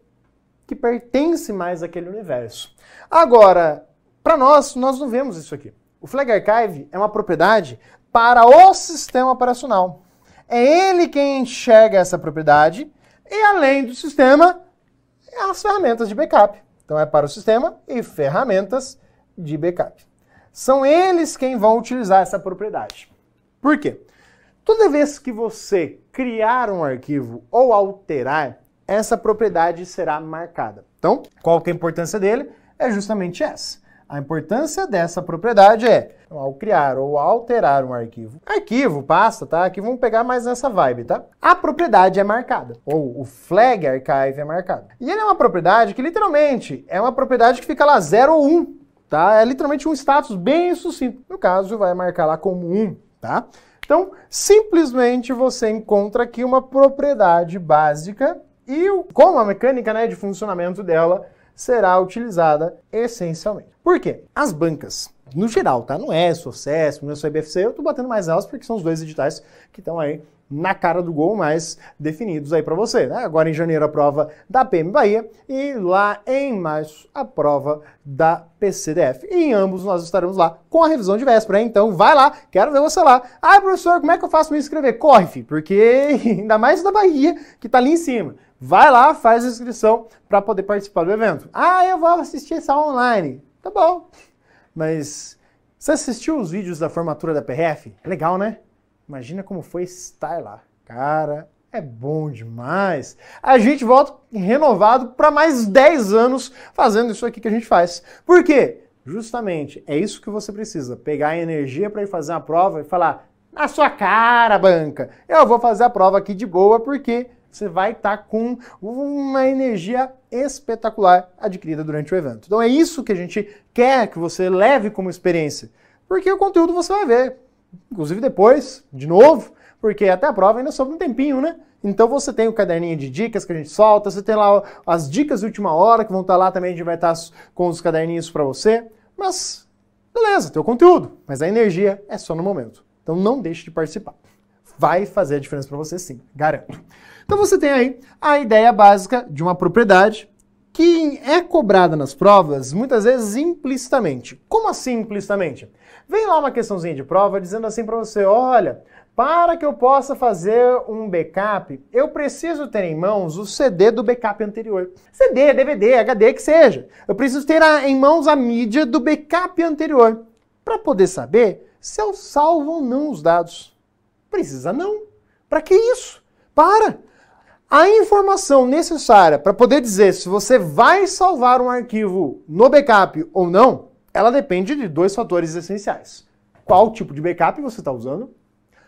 que pertence mais àquele universo. Agora, para nós, nós não vemos isso aqui. O Flag Archive é uma propriedade para o sistema operacional. É ele quem enxerga essa propriedade e, além do sistema, é as ferramentas de backup. Então, é para o sistema e ferramentas de backup. São eles quem vão utilizar essa propriedade. Por quê? Toda vez que você criar um arquivo ou alterar, essa propriedade será marcada. Então, qual que é a importância dele? É justamente essa. A importância dessa propriedade é Então, ao criar ou alterar um arquivo, arquivo, pasta, tá? Aqui vamos pegar mais nessa vibe, tá? A propriedade é marcada, ou o flag archive é marcado. E ele é uma propriedade que literalmente é uma propriedade que fica lá 0 ou 1, um, tá? É literalmente um status bem sucinto. No caso, vai marcar lá como 1, um, tá? Então, simplesmente você encontra aqui uma propriedade básica e como a mecânica né, de funcionamento dela será utilizada essencialmente. Por quê? As bancas, no geral, tá? Não é só CESP, não é só IBFC, eu tô batendo mais elas porque são os dois editais que estão aí na cara do gol mais definidos aí para você, né? Agora em janeiro a prova da PM Bahia e lá em março a prova da PCDF. E em ambos nós estaremos lá com a revisão de véspera, hein? então vai lá, quero ver você lá. Ah, professor, como é que eu faço me inscrever? Corre, filho, porque [LAUGHS] ainda mais da Bahia que tá ali em cima. Vai lá, faz a inscrição para poder participar do evento. Ah, eu vou assistir essa online. Tá bom. Mas você assistiu os vídeos da formatura da PRF? É legal, né? Imagina como foi estar lá. Cara, é bom demais. A gente volta renovado para mais 10 anos fazendo isso aqui que a gente faz. Por quê? Justamente é isso que você precisa. Pegar a energia para ir fazer a prova e falar: na sua cara, banca, eu vou fazer a prova aqui de boa porque você vai estar tá com uma energia espetacular adquirida durante o evento. Então é isso que a gente quer que você leve como experiência, porque o conteúdo você vai ver, inclusive depois, de novo, porque até a prova ainda sobra um tempinho, né? Então você tem o caderninho de dicas que a gente solta, você tem lá as dicas de última hora que vão estar tá lá também, a gente vai estar tá com os caderninhos para você, mas beleza, tem o conteúdo, mas a energia é só no momento. Então não deixe de participar. Vai fazer a diferença para você sim, garanto. Então você tem aí a ideia básica de uma propriedade que é cobrada nas provas muitas vezes implicitamente. Como assim implicitamente? Vem lá uma questãozinha de prova dizendo assim para você, olha, para que eu possa fazer um backup, eu preciso ter em mãos o CD do backup anterior. CD, DVD, HD, que seja. Eu preciso ter em mãos a mídia do backup anterior para poder saber se eu salvo ou não os dados. Precisa não. Para que isso? Para! A informação necessária para poder dizer se você vai salvar um arquivo no backup ou não, ela depende de dois fatores essenciais. Qual tipo de backup você está usando?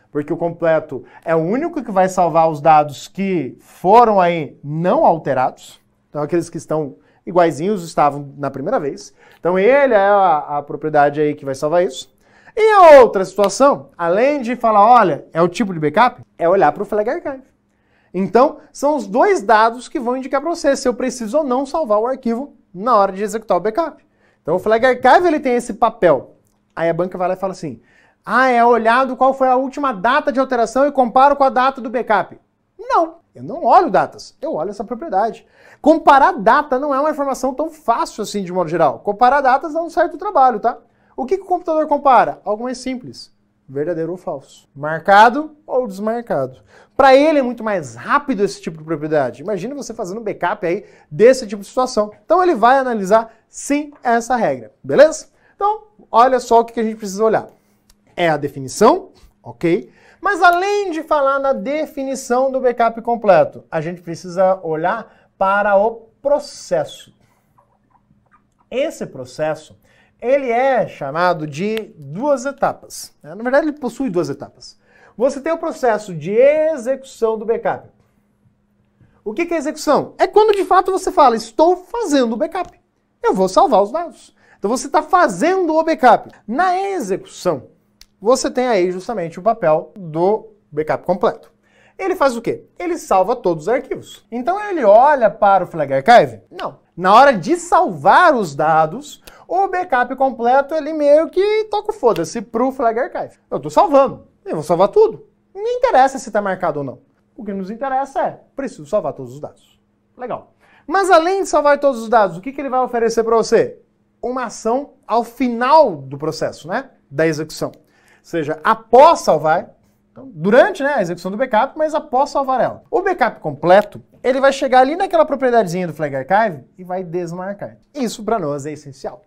Porque o completo é o único que vai salvar os dados que foram aí não alterados. Então, aqueles que estão iguaizinhos estavam na primeira vez. Então, ele é a, a propriedade aí que vai salvar isso. E a outra situação, além de falar, olha, é o tipo de backup, é olhar para o flag archive. Então, são os dois dados que vão indicar para você se eu preciso ou não salvar o arquivo na hora de executar o backup. Então, o Flag Archive ele tem esse papel. Aí a banca vai lá e fala assim: ah, é olhado qual foi a última data de alteração e comparo com a data do backup. Não, eu não olho datas, eu olho essa propriedade. Comparar data não é uma informação tão fácil assim de modo geral. Comparar datas é um certo trabalho, tá? O que, que o computador compara? Algo mais simples verdadeiro ou falso, marcado ou desmarcado. Para ele é muito mais rápido esse tipo de propriedade. Imagina você fazendo um backup aí desse tipo de situação. Então ele vai analisar sim essa regra, beleza? Então, olha só o que a gente precisa olhar. É a definição, ok? Mas além de falar na definição do backup completo, a gente precisa olhar para o processo. Esse processo ele é chamado de duas etapas. Na verdade, ele possui duas etapas. Você tem o processo de execução do backup. O que é execução? É quando de fato você fala, estou fazendo o backup. Eu vou salvar os dados. Então você está fazendo o backup. Na execução, você tem aí justamente o papel do backup completo. Ele faz o quê? Ele salva todos os arquivos. Então ele olha para o Flag Archive? Não. Na hora de salvar os dados, o backup completo, ele meio que toca o foda-se pro Flag Archive. Eu tô salvando, eu vou salvar tudo. Não interessa se tá marcado ou não. O que nos interessa é, preciso salvar todos os dados. Legal. Mas além de salvar todos os dados, o que, que ele vai oferecer para você? Uma ação ao final do processo, né? Da execução. Ou seja, após salvar, então, durante né, a execução do backup, mas após salvar ela. O backup completo, ele vai chegar ali naquela propriedadezinha do Flag Archive e vai desmarcar. Isso para nós é essencial.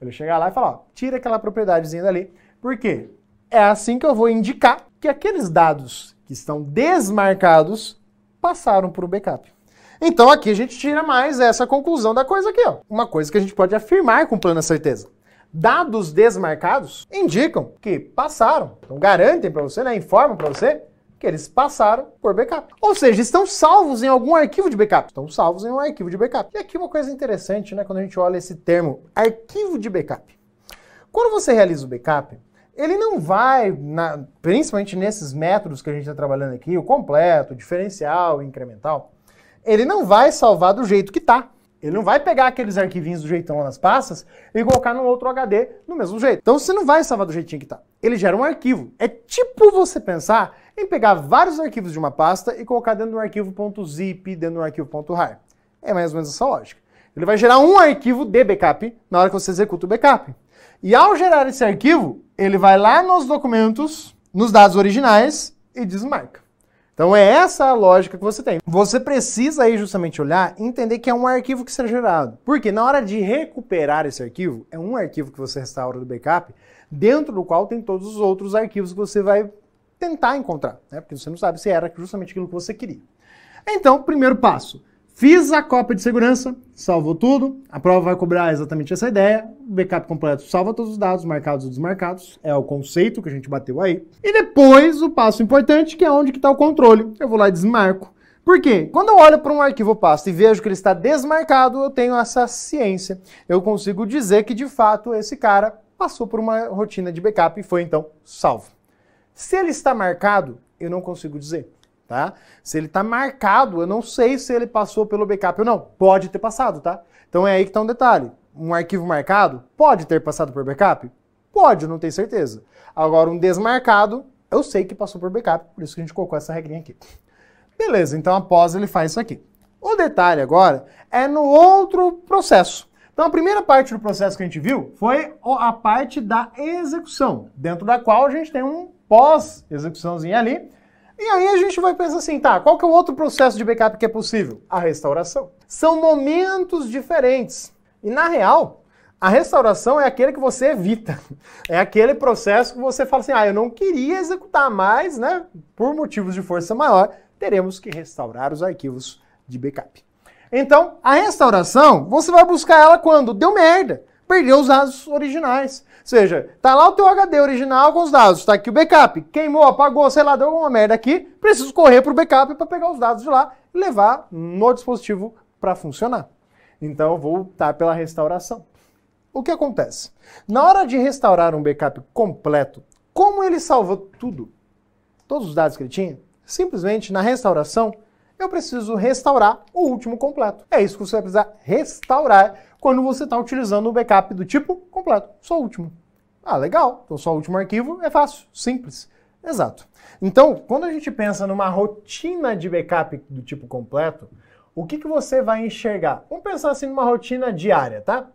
Ele chegar lá e falar, ó, tira aquela propriedadezinha dali. Por quê? É assim que eu vou indicar que aqueles dados que estão desmarcados passaram para o backup. Então aqui a gente tira mais essa conclusão da coisa aqui, ó. Uma coisa que a gente pode afirmar com plena certeza. dados desmarcados indicam que passaram. Então garantem para você, né, informam para você que eles passaram por backup. Ou seja, estão salvos em algum arquivo de backup. Estão salvos em um arquivo de backup. E aqui uma coisa interessante, né, quando a gente olha esse termo, arquivo de backup. Quando você realiza o backup, ele não vai, na, principalmente nesses métodos que a gente está trabalhando aqui, o completo, o diferencial, o incremental, ele não vai salvar do jeito que está. Ele não vai pegar aqueles arquivinhos do jeitão lá nas pastas e colocar no outro HD do mesmo jeito. Então você não vai salvar do jeitinho que está. Ele gera um arquivo. É tipo você pensar em pegar vários arquivos de uma pasta e colocar dentro de um arquivo .zip, dentro de um arquivo .rar. É mais ou menos essa lógica. Ele vai gerar um arquivo de backup na hora que você executa o backup. E ao gerar esse arquivo, ele vai lá nos documentos, nos dados originais e desmarca. Então é essa a lógica que você tem. Você precisa aí justamente olhar e entender que é um arquivo que será gerado. Porque na hora de recuperar esse arquivo, é um arquivo que você restaura do backup, dentro do qual tem todos os outros arquivos que você vai tentar encontrar, né? Porque você não sabe se era justamente aquilo que você queria. Então, primeiro passo. Fiz a cópia de segurança, salvou tudo, a prova vai cobrar exatamente essa ideia, o backup completo salva todos os dados, marcados e desmarcados, é o conceito que a gente bateu aí. E depois, o passo importante, que é onde está o controle. Eu vou lá e desmarco. Por quê? Quando eu olho para um arquivo pasta e vejo que ele está desmarcado, eu tenho essa ciência. Eu consigo dizer que, de fato, esse cara passou por uma rotina de backup e foi, então, salvo. Se ele está marcado, eu não consigo dizer. Tá? Se ele está marcado, eu não sei se ele passou pelo backup ou não. Pode ter passado, tá? Então é aí que está um detalhe. Um arquivo marcado pode ter passado por backup? Pode, não tenho certeza. Agora, um desmarcado, eu sei que passou por backup, por isso que a gente colocou essa regrinha aqui. Beleza, então após ele faz isso aqui. O detalhe agora é no outro processo. Então, a primeira parte do processo que a gente viu foi a parte da execução, dentro da qual a gente tem um pós-execuçãozinha ali. E aí a gente vai pensar assim, tá, qual que é o outro processo de backup que é possível? A restauração. São momentos diferentes. E na real, a restauração é aquele que você evita. [LAUGHS] É aquele processo que você fala assim, ah, eu não queria executar mais, né? Por motivos de força maior, teremos que restaurar os arquivos de backup. Então, a restauração, você vai buscar ela quando? Deu merda. Perdeu os dados originais. Seja, tá lá o teu HD original com os dados, tá aqui o backup, queimou, apagou, sei lá, deu alguma merda aqui, preciso correr pro backup para pegar os dados de lá e levar no dispositivo para funcionar. Então eu vou estar pela restauração. O que acontece? Na hora de restaurar um backup completo, como ele salvou tudo, todos os dados que ele tinha, simplesmente na restauração eu preciso restaurar o último completo. É isso que você vai precisar restaurar quando você está utilizando o backup do tipo completo, só último. Ah, legal. Então só último arquivo é fácil, simples. Exato. Então, quando a gente pensa numa rotina de backup do tipo completo, o que, que você vai enxergar? Vamos pensar assim numa rotina diária, tá?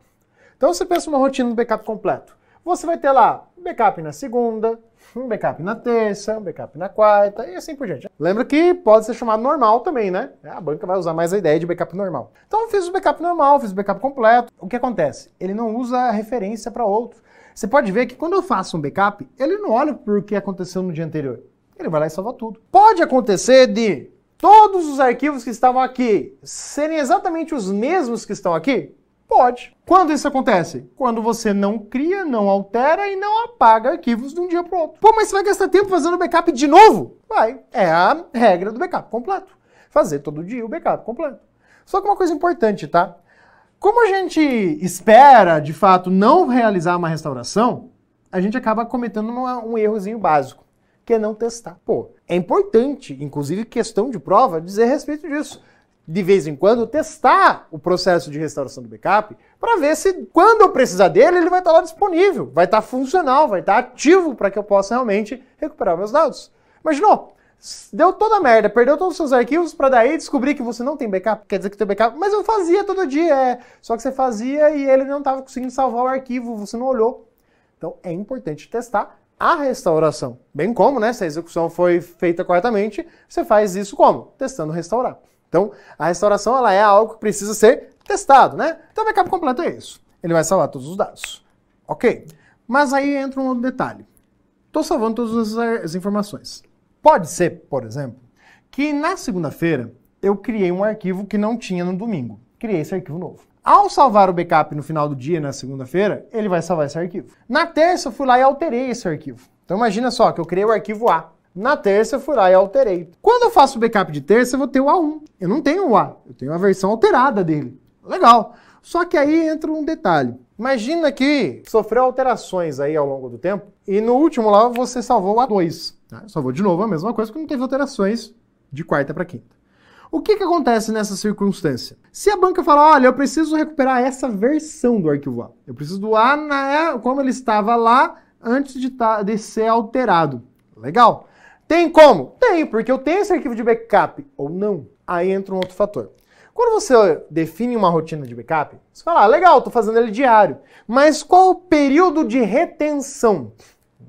Então você pensa numa rotina do backup completo. Você vai ter lá backup na segunda, um backup na terça, um backup na quarta e assim por diante. Lembra que pode ser chamado normal também, né? A banca vai usar mais a ideia de backup normal. Então eu fiz o backup normal, fiz o backup completo. O que acontece? Ele não usa referência para outro. Você pode ver que quando eu faço um backup, ele não olha para o que aconteceu no dia anterior. Ele vai lá e salva tudo. Pode acontecer de todos os arquivos que estavam aqui serem exatamente os mesmos que estão aqui? Pode. Quando isso acontece? Quando você não cria, não altera e não apaga arquivos de um dia para outro. Pô, mas você vai gastar tempo fazendo backup de novo? Vai. É a regra do backup completo. Fazer todo dia o backup completo. Só que uma coisa importante, tá? Como a gente espera, de fato, não realizar uma restauração, a gente acaba cometendo uma, um errozinho básico, que é não testar. Pô, é importante, inclusive questão de prova, dizer a respeito disso de vez em quando, testar o processo de restauração do backup para ver se, quando eu precisar dele, ele vai estar lá disponível, vai estar funcional, vai estar ativo para que eu possa realmente recuperar meus dados. Imaginou? Deu toda a merda, perdeu todos os seus arquivos para daí descobrir que você não tem backup, quer dizer que tem backup, mas eu fazia todo dia, é. Só que você fazia e ele não estava conseguindo salvar o arquivo, você não olhou. Então é importante testar a restauração. Bem como, né, se a execução foi feita corretamente, você faz isso como? Testando restaurar. Então, a restauração ela é algo que precisa ser testado, né? Então, o backup completo é isso. Ele vai salvar todos os dados. Ok. Mas aí entra um outro detalhe. Estou salvando todas as informações. Pode ser, por exemplo, que na segunda-feira eu criei um arquivo que não tinha no domingo. Criei esse arquivo novo. Ao salvar o backup no final do dia, na segunda-feira, ele vai salvar esse arquivo. Na terça, eu fui lá e alterei esse arquivo. Então imagina só que eu criei o arquivo A. Na terça, eu fui lá e alterei. Quando eu faço o backup de terça, eu vou ter o A1. Eu não tenho o A, eu tenho a versão alterada dele. Legal. Só que aí entra um detalhe. Imagina que sofreu alterações aí ao longo do tempo e no último lá você salvou o A2. Tá? Salvou de novo a mesma coisa, porque não teve alterações de quarta para quinta. O que, que acontece nessa circunstância? Se a banca fala, olha, eu preciso recuperar essa versão do arquivo A, eu preciso do A na, como ele estava lá antes de, de ser alterado. Legal. Tem como? Tem, porque eu tenho esse arquivo de backup ou não. Aí entra um outro fator. Quando você define uma rotina de backup, você fala, ah, legal, estou fazendo ele diário. Mas qual o período de retenção?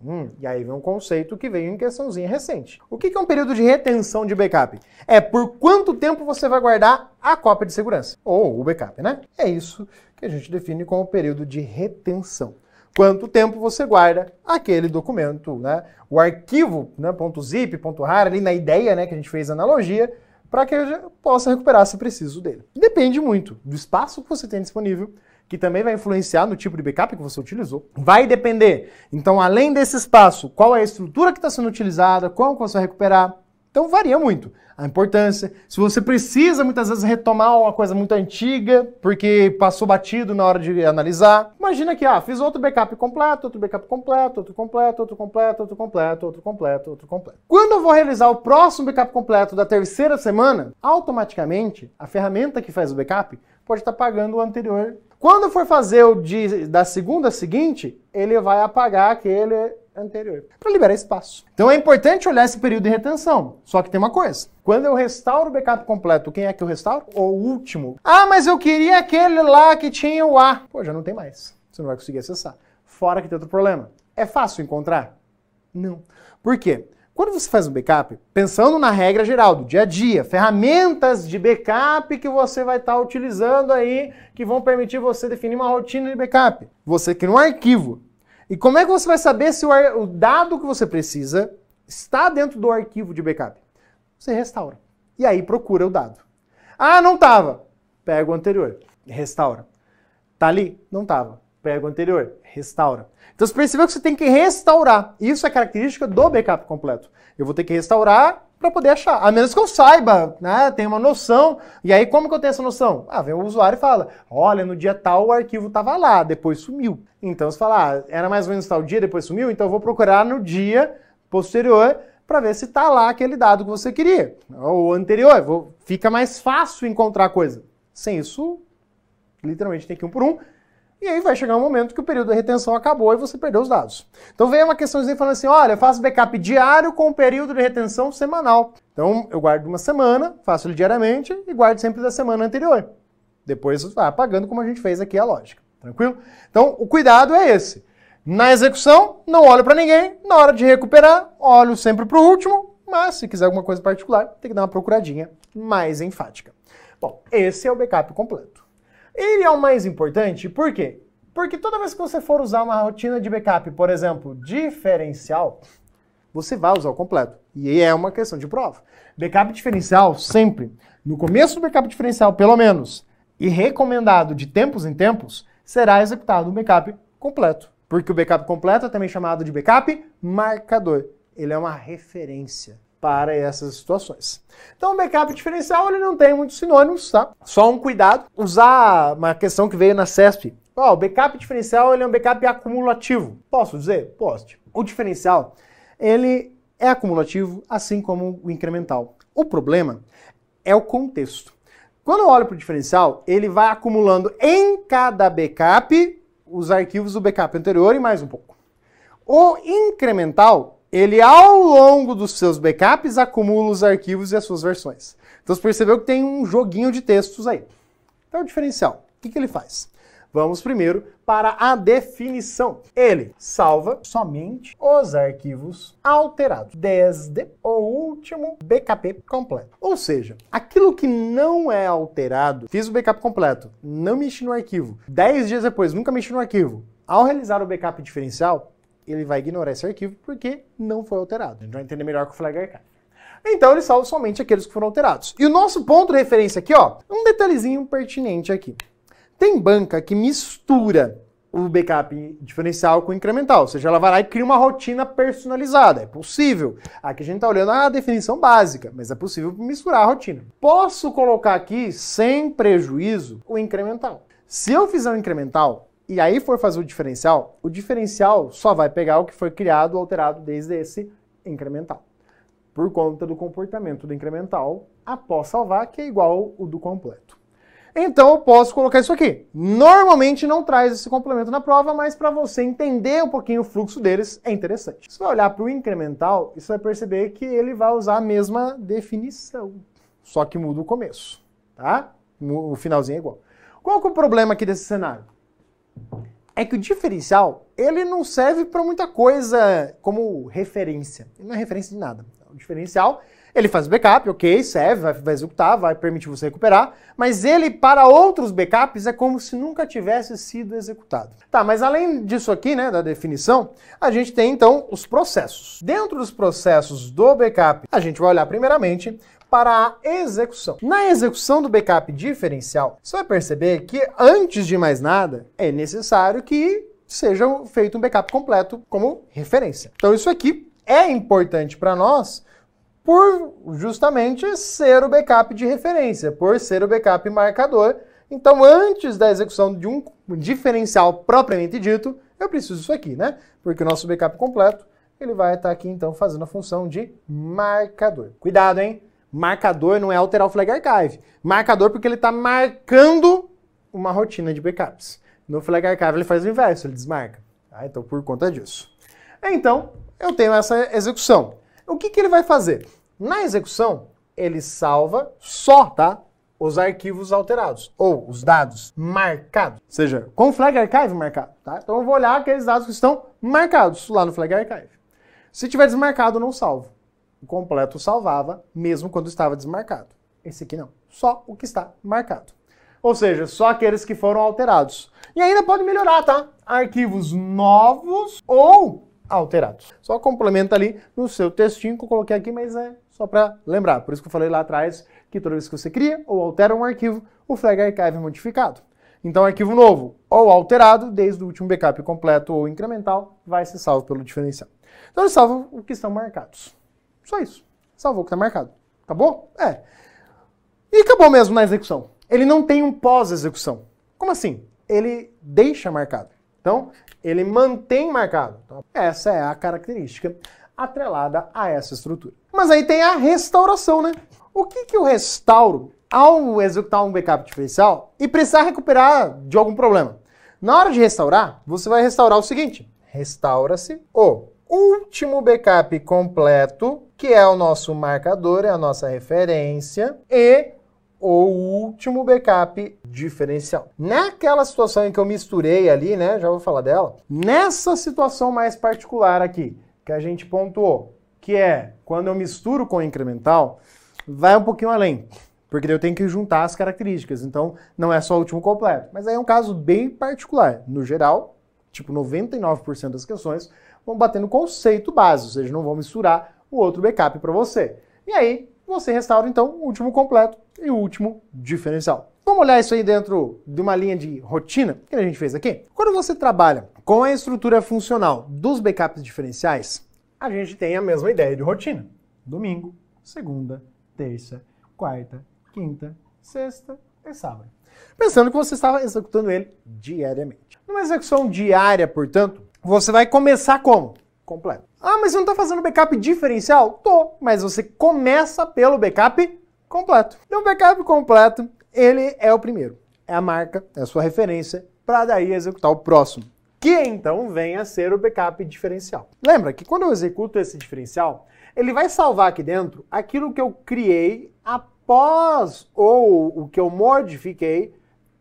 Hum, e aí vem um conceito que veio em questãozinha recente. O que é um período de retenção de backup? É por quanto tempo você vai guardar a cópia de segurança, ou o backup, né? É isso que a gente define como período de retenção. Quanto tempo você guarda aquele documento, né? O arquivo, né, .zip, .rar, ali na ideia, né, que a gente fez analogia, para que eu possa recuperar se preciso dele. Depende muito do espaço que você tem disponível, que também vai influenciar no tipo de backup que você utilizou. Vai depender. Então, além desse espaço, qual é a estrutura que está sendo utilizada, como você vai recuperar. Então, varia muito a importância. Se você precisa muitas vezes retomar uma coisa muito antiga, porque passou batido na hora de analisar. Imagina que, ah, fiz outro backup completo, outro backup completo, outro completo, outro completo, outro completo, outro completo, outro completo. Quando eu vou realizar o próximo backup completo da terceira semana, automaticamente a ferramenta que faz o backup pode estar pagando o anterior. Quando for fazer o de, da segunda seguinte, ele vai apagar aquele anterior, para liberar espaço. Então é importante olhar esse período de retenção. Só que tem uma coisa. Quando eu restauro o backup completo, quem é que eu restauro? O último. Ah, mas eu queria aquele lá que tinha o A. Pô, já não tem mais. Você não vai conseguir acessar. Fora que tem outro problema. É fácil encontrar? Não. Por quê? Quando você faz um backup, pensando na regra geral do dia a dia, ferramentas de backup que você vai estar tá utilizando aí, que vão permitir você definir uma rotina de backup. Você cria um arquivo e como é que você vai saber se o, o dado que você precisa está dentro do arquivo de backup? Você restaura. E aí procura o dado. Ah, não estava. Pega o anterior, restaura. Tá ali? Não estava. Pega o anterior, restaura. Então você percebeu que você tem que restaurar. Isso é característica do backup completo. Eu vou ter que restaurar para poder achar. A menos que eu saiba, né, tenha uma noção. E aí, como que eu tenho essa noção? Ah, vem o usuário e fala: olha, no dia tal o arquivo estava lá, depois sumiu. Então você fala: ah, era mais ou menos tal dia, depois sumiu, então eu vou procurar no dia posterior para ver se está lá aquele dado que você queria. Ou anterior, vou, fica mais fácil encontrar coisa. Sem isso, literalmente tem que ir um por um. E aí vai chegar um momento que o período de retenção acabou e você perdeu os dados. Então vem uma questãozinha falando assim, olha, eu faço backup diário com o período de retenção semanal. Então eu guardo uma semana, faço ele diariamente e guardo sempre da semana anterior. Depois vai apagando como a gente fez aqui a lógica. Tranquilo? Então o cuidado é esse. Na execução, não olho para ninguém. Na hora de recuperar, olho sempre para o último. Mas se quiser alguma coisa particular, tem que dar uma procuradinha mais enfática. Bom, esse é o backup completo. Ele é o mais importante, por quê? Porque toda vez que você for usar uma rotina de backup, por exemplo, diferencial, você vai usar o completo. E é uma questão de prova. Backup diferencial, sempre, no começo do backup diferencial, pelo menos, e recomendado de tempos em tempos, será executado um backup completo. Porque o backup completo é também chamado de backup marcador. Ele é uma referência para essas situações. Então, o backup diferencial ele não tem muitos sinônimos, tá? Só um cuidado, usar uma questão que veio na CESP. O backup diferencial ele é um backup acumulativo. Posso dizer? Posso. O diferencial, ele é acumulativo, assim como o incremental. O problema é o contexto. Quando eu olho para o diferencial, ele vai acumulando em cada backup os arquivos do backup anterior e mais um pouco. O incremental, ele ao longo dos seus backups acumula os arquivos e as suas versões. Então você percebeu que tem um joguinho de textos aí. Então o diferencial, o que, que ele faz? Vamos primeiro para a definição. Ele salva somente os arquivos alterados desde o último backup completo. Ou seja, aquilo que não é alterado, fiz o backup completo, não mexi no arquivo, 10 dias depois nunca mexi no arquivo. Ao realizar o backup diferencial, ele vai ignorar esse arquivo porque não foi alterado. A gente vai entender melhor com o flag archive. Então ele salva somente aqueles que foram alterados. E o nosso ponto de referência aqui, ó, um detalhezinho pertinente aqui. Tem banca que mistura o backup diferencial com incremental, ou seja, ela vai lá e cria uma rotina personalizada. É possível. Aqui a gente está olhando a definição básica, mas é possível misturar a rotina. Posso colocar aqui, sem prejuízo, o incremental. Se eu fizer um incremental e aí for fazer o diferencial, o diferencial só vai pegar o que foi criado ou alterado desde esse incremental. Por conta do comportamento do incremental após salvar, que é igual o do completo. Então eu posso colocar isso aqui. Normalmente não traz esse complemento na prova, mas para você entender um pouquinho o fluxo deles é interessante. Se você olhar para o incremental, você vai perceber que ele vai usar a mesma definição, só que muda o começo, tá? O finalzinho é igual. Qual é o problema aqui desse cenário? É que o diferencial, ele não serve para muita coisa como referência. Ele não é referência de nada. O diferencial ele faz backup, ok, serve, vai, vai executar, vai permitir você recuperar, mas ele, para outros backups, é como se nunca tivesse sido executado. Tá, mas além disso aqui, né, da definição, a gente tem então os processos. Dentro dos processos do backup, a gente vai olhar primeiramente para a execução. Na execução do backup diferencial, você vai perceber que, antes de mais nada, é necessário que seja feito um backup completo como referência. Então, isso aqui é importante para nós por justamente ser o backup de referência, por ser o backup marcador. Então, antes da execução de um diferencial propriamente dito, eu preciso disso aqui, né? Porque o nosso backup completo, ele vai estar aqui, então, fazendo a função de marcador. Cuidado, hein? Marcador não é alterar o flag archive. Marcador porque ele está marcando uma rotina de backups. No flag archive ele faz o inverso, ele desmarca. Tá? Então, por conta disso. Então, eu tenho essa execução. O que, que ele vai fazer? Na execução, ele salva só, tá? Os arquivos alterados, ou os dados marcados, ou seja, com o flag archive marcado, tá? Então eu vou olhar aqueles dados que estão marcados lá no flag archive. Se tiver desmarcado, não salvo. O completo salvava, mesmo quando estava desmarcado. Esse aqui não, só o que está marcado. Ou seja, só aqueles que foram alterados. E ainda pode melhorar, tá? Arquivos novos ou alterados. Só complementa ali no seu textinho que eu coloquei aqui, mas é só para lembrar. Por isso que eu falei lá atrás que toda vez que você cria ou altera um arquivo, o flag archive é modificado. Então, arquivo novo ou alterado, desde o último backup completo ou incremental, vai ser salvo pelo diferencial. Então, ele salva o que estão marcados. Só isso. Salvou o que está marcado. Acabou? É. E acabou mesmo na execução. Ele não tem um pós-execução. Como assim? Ele deixa marcado. Então, ele mantém marcado. Então, essa é a característica atrelada a essa estrutura. Mas aí tem a restauração, né? O que, que eu restauro ao executar um backup diferencial e precisar recuperar de algum problema? Na hora de restaurar, você vai restaurar o seguinte: restaura-se o último backup completo, que é o nosso marcador, é a nossa referência, e o último backup diferencial. Naquela situação em que eu misturei ali, né, já vou falar dela, nessa situação mais particular aqui, que a gente pontuou, que é quando eu misturo com o incremental, vai um pouquinho além, porque eu tenho que juntar as características, então não é só o último completo. Mas aí é um caso bem particular. No geral, tipo 99% das questões vão bater no conceito básico, ou seja, não vão misturar o outro backup para você. E aí, você restaura então o último completo e o último diferencial. Vamos olhar isso aí dentro de uma linha de rotina que a gente fez aqui? Quando você trabalha com a estrutura funcional dos backups diferenciais, a gente tem a mesma ideia de rotina. Domingo, segunda, terça, quarta, quinta, sexta e sábado. Pensando que você estava executando ele diariamente. Numa execução diária, portanto, você vai começar como? Completo. Ah, mas você não está fazendo backup diferencial? Tô, mas você começa pelo backup completo. Então, o backup completo, ele é o primeiro. É a marca, é a sua referência, para daí executar o próximo. Que então vem a ser o backup diferencial. Lembra que quando eu executo esse diferencial, ele vai salvar aqui dentro aquilo que eu criei após ou o que eu modifiquei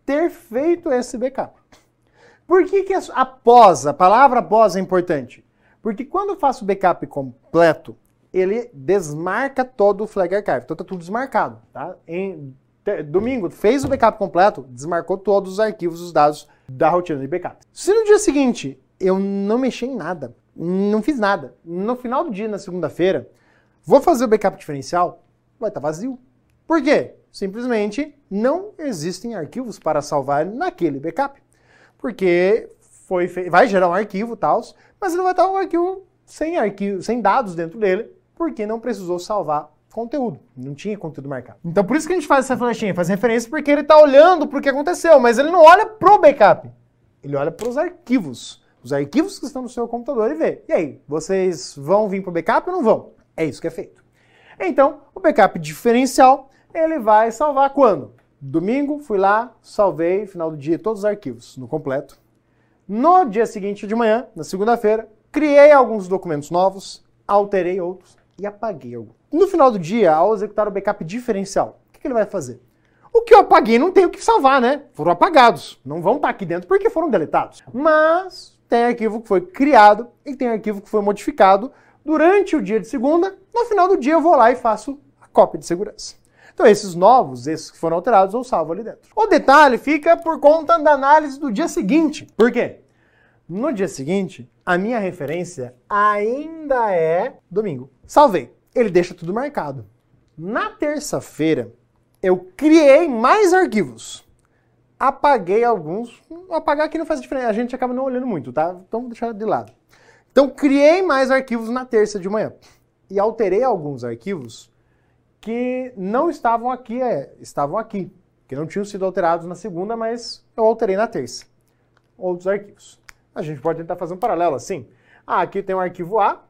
ter feito esse backup. Por que, que após, a palavra após é importante? Porque quando eu faço backup completo, ele desmarca todo o flag archive. Então tá tudo desmarcado, tá? Em domingo, fez o backup completo, desmarcou todos os arquivos, os dados da rotina de backup. Se no dia seguinte eu não mexi em nada, não fiz nada, no final do dia, na segunda-feira, vou fazer o backup diferencial, vai estar tá vazio. Por quê? simplesmente não existem arquivos para salvar naquele backup. Porque foi vai gerar um arquivo tal, mas ele vai estar um arquivo sem arquivo, sem dados dentro dele, porque não precisou salvar conteúdo, não tinha conteúdo marcado. Então por isso que a gente faz essa flechinha, faz referência porque ele está olhando para o que aconteceu, mas ele não olha pro backup. Ele olha para os arquivos. Os arquivos que estão no seu computador e vê. E aí, vocês vão vir para o backup ou não vão? É isso que é feito. Então, o backup diferencial, ele vai salvar quando? Domingo, fui lá, salvei, final do dia, todos os arquivos no completo. No dia seguinte de manhã, na segunda-feira, criei alguns documentos novos, alterei outros e apaguei alguns. No final do dia, ao executar o backup diferencial, o que ele vai fazer? O que eu apaguei não tem o que salvar, né? Foram apagados. Não vão estar aqui dentro porque foram deletados. Mas tem arquivo que foi criado e tem arquivo que foi modificado durante o dia de segunda. No final do dia eu vou lá e faço a cópia de segurança. Então esses novos, esses que foram alterados, eu salvo ali dentro. O detalhe fica por conta da análise do dia seguinte. Por quê? No dia seguinte, a minha referência ainda é domingo. Salvei. Ele deixa tudo marcado. Na terça-feira, eu criei mais arquivos. Apaguei alguns. Apagar aqui não faz diferença. A gente acaba não olhando muito, tá? Então, deixar de lado. Então, criei mais arquivos na terça de manhã. E alterei alguns arquivos que não estavam aqui, é, estavam aqui. Que não tinham sido alterados na segunda, mas eu alterei na terça. Outros arquivos. A gente pode tentar fazer um paralelo assim. Ah, aqui tem o arquivo A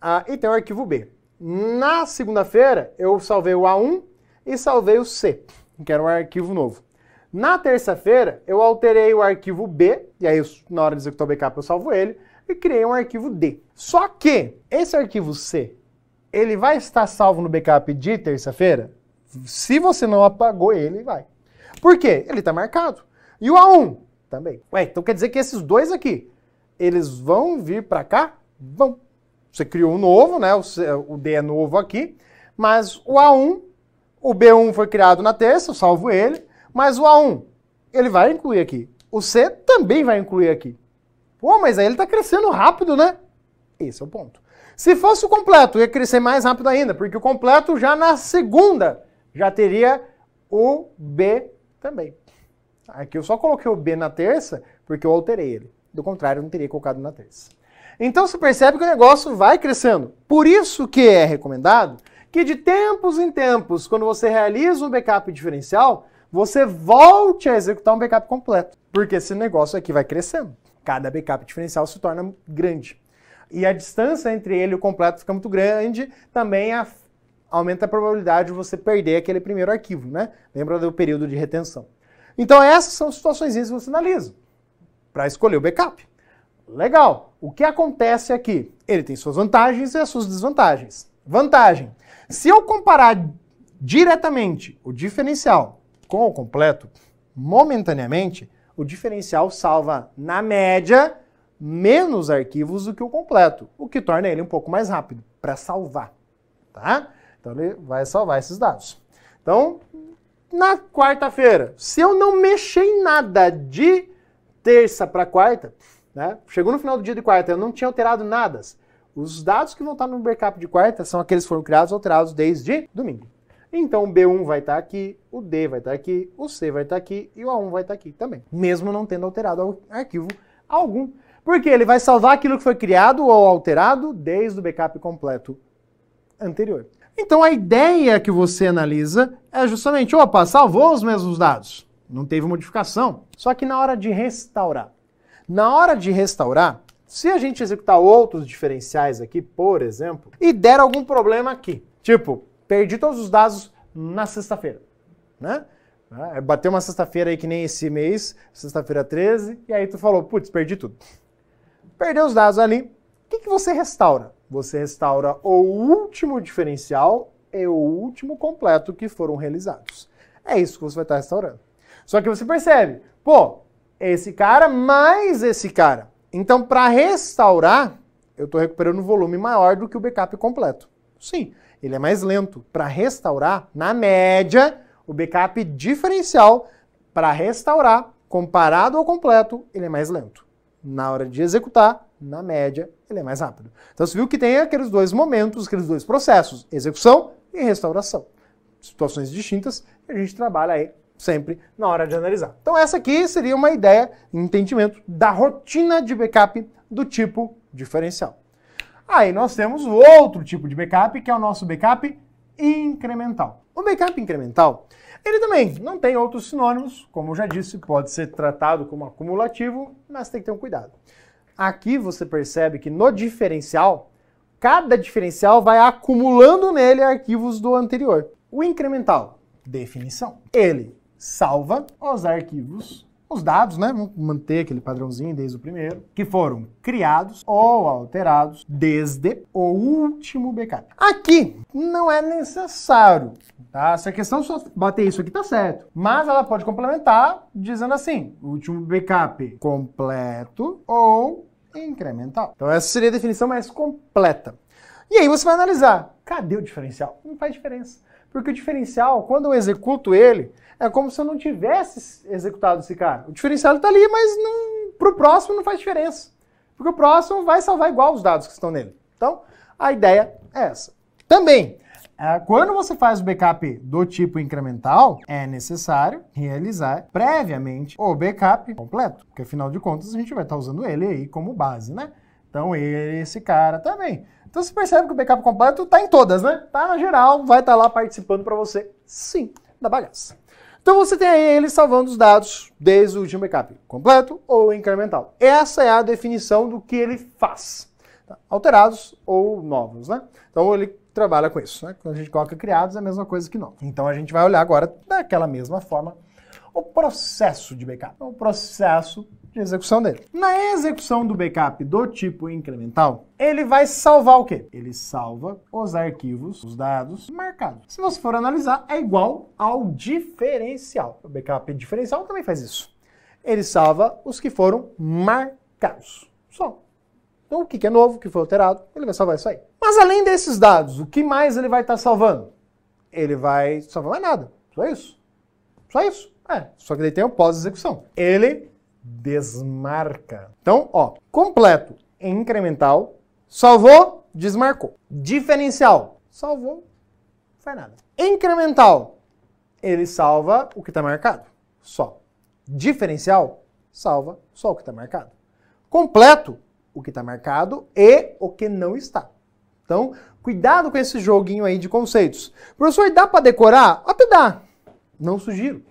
ah, e tem o arquivo B. Na segunda-feira, eu salvei o A1 e salvei o C, que era um arquivo novo. Na terça-feira, eu alterei o arquivo B, e aí na hora de executar o backup eu salvo ele, e criei um arquivo D. Só que esse arquivo C, ele vai estar salvo no backup de terça-feira? Se você não apagou ele, vai. Por quê? Ele está marcado. E o A1 também. Ué, então quer dizer que esses dois aqui, eles vão vir para cá? Vão. Você criou um novo, né? O, D é novo aqui, mas o A1 o B1 foi criado na terça, eu salvo ele, mas o A1, ele vai incluir aqui. O C também vai incluir aqui. Pô, mas aí ele está crescendo rápido, né? Esse é o ponto. Se fosse o completo, ia crescer mais rápido ainda, porque o completo já na segunda já teria o B também. Aqui eu só coloquei o B na terça porque eu alterei ele. Do contrário, eu não teria colocado na terça. Então você percebe que o negócio vai crescendo. Por isso que é recomendado que de tempos em tempos, quando você realiza um backup diferencial, você volte a executar um backup completo, porque esse negócio aqui vai crescendo. Cada backup diferencial se torna grande. E a distância entre ele e o completo fica muito grande, também a, aumenta a probabilidade de você perder aquele primeiro arquivo, né? Lembra do período de retenção. Então essas são situações que você analisa para escolher o backup. Legal. O que acontece aqui? Ele tem suas vantagens e as suas desvantagens. Vantagem: se eu comparar diretamente o diferencial com o completo, momentaneamente, o diferencial salva, na média, menos arquivos do que o completo, o que torna ele um pouco mais rápido para salvar, tá? Então ele vai salvar esses dados. Então, na quarta-feira, se eu não mexer em nada de terça para quarta, né? Chegou no final do dia de quarta, eu não tinha alterado nada. Os dados que vão estar no backup de quarta são aqueles que foram criados ou alterados desde domingo. Então o B1 vai estar aqui, o D vai estar aqui, o C vai estar aqui e o A1 vai estar aqui também, mesmo não tendo alterado arquivo algum. Porque ele vai salvar aquilo que foi criado ou alterado desde o backup completo anterior. Então a ideia que você analisa é justamente, opa, salvou os mesmos dados, não teve modificação. Só que na hora de restaurar. Na hora de restaurar, se a gente executar outros diferenciais aqui, por exemplo, e der algum problema aqui, tipo, perdi todos os dados na sexta-feira, né? É, bateu uma sexta-feira aí que nem esse mês, sexta-feira 13, e aí tu falou, putz, perdi tudo. Perdeu os dados ali, o que, que você restaura? Você restaura o último diferencial e o último completo que foram realizados. É isso que você vai estar restaurando. Só que você percebe, pô, esse cara mais esse cara. Então, para restaurar, eu estou recuperando um volume maior do que o backup completo. Sim, ele é mais lento. Para restaurar, na média, o backup diferencial para restaurar, comparado ao completo, ele é mais lento. Na hora de executar, na média, ele é mais rápido. Então você viu que tem aqueles dois momentos, aqueles dois processos, execução e restauração. situações distintas a gente trabalha aí sempre na hora de analisar. Então essa aqui seria uma ideia, entendimento da rotina de backup do tipo diferencial. Aí nós temos outro tipo de backup, que é o nosso backup incremental. O backup incremental, ele também não tem outros sinônimos, como eu já disse, pode ser tratado como acumulativo, mas tem que ter um cuidado. Aqui você percebe que no diferencial, cada diferencial vai acumulando nele arquivos do anterior. O incremental, definição. Ele salva os arquivos, os dados, né? Vamos manter aquele padrãozinho desde o primeiro, que foram criados ou alterados desde o último backup. Aqui não é necessário, tá? Se a questão só bater isso aqui tá certo, mas ela pode complementar dizendo assim: último backup completo ou incremental. Então essa seria a definição mais completa. E aí você vai analisar, cadê o diferencial? Não faz diferença. Porque o diferencial, quando eu executo ele, é como se eu não tivesse executado esse cara. O diferencial está ali, mas para o próximo não faz diferença. Porque o próximo vai salvar igual os dados que estão nele. Então, a ideia é essa. Também, quando você faz o backup do tipo incremental, é necessário realizar previamente o backup completo, porque afinal de contas a gente vai estar usando ele aí como base, né? Então esse cara também. Então você percebe que o backup completo está em todas, né? Tá na geral, vai estar tá lá participando para você, sim, da bagaça. Então você tem aí ele salvando os dados desde o último backup, completo ou incremental. Essa é a definição do que ele faz. Tá? Alterados ou novos, né? Então ele trabalha com isso. Né? Quando a gente coloca criados é a mesma coisa que novos. Então a gente vai olhar agora daquela mesma forma o processo de backup. O processo de execução dele. Na execução do backup do tipo incremental, ele vai salvar o quê? Ele salva os arquivos, os dados marcados. Se você for analisar, é igual ao diferencial. O backup diferencial também faz isso. Ele salva os que foram marcados. Só. Então, o que é novo, o que foi alterado, ele vai salvar isso aí. Mas além desses dados, o que mais ele vai estar salvando? Ele vai salvar mais nada. Só isso. Só isso. É, só que daí tem o pós-execução. Ele desmarca. Então, ó, completo incremental, salvou, desmarcou. Diferencial, salvou, não faz nada. Incremental, ele salva o que está marcado, só. Diferencial, salva só o que está marcado. Completo, o que está marcado e o que não está. Então, cuidado com esse joguinho aí de conceitos. Professor, dá para decorar? Até dá. Não sugiro.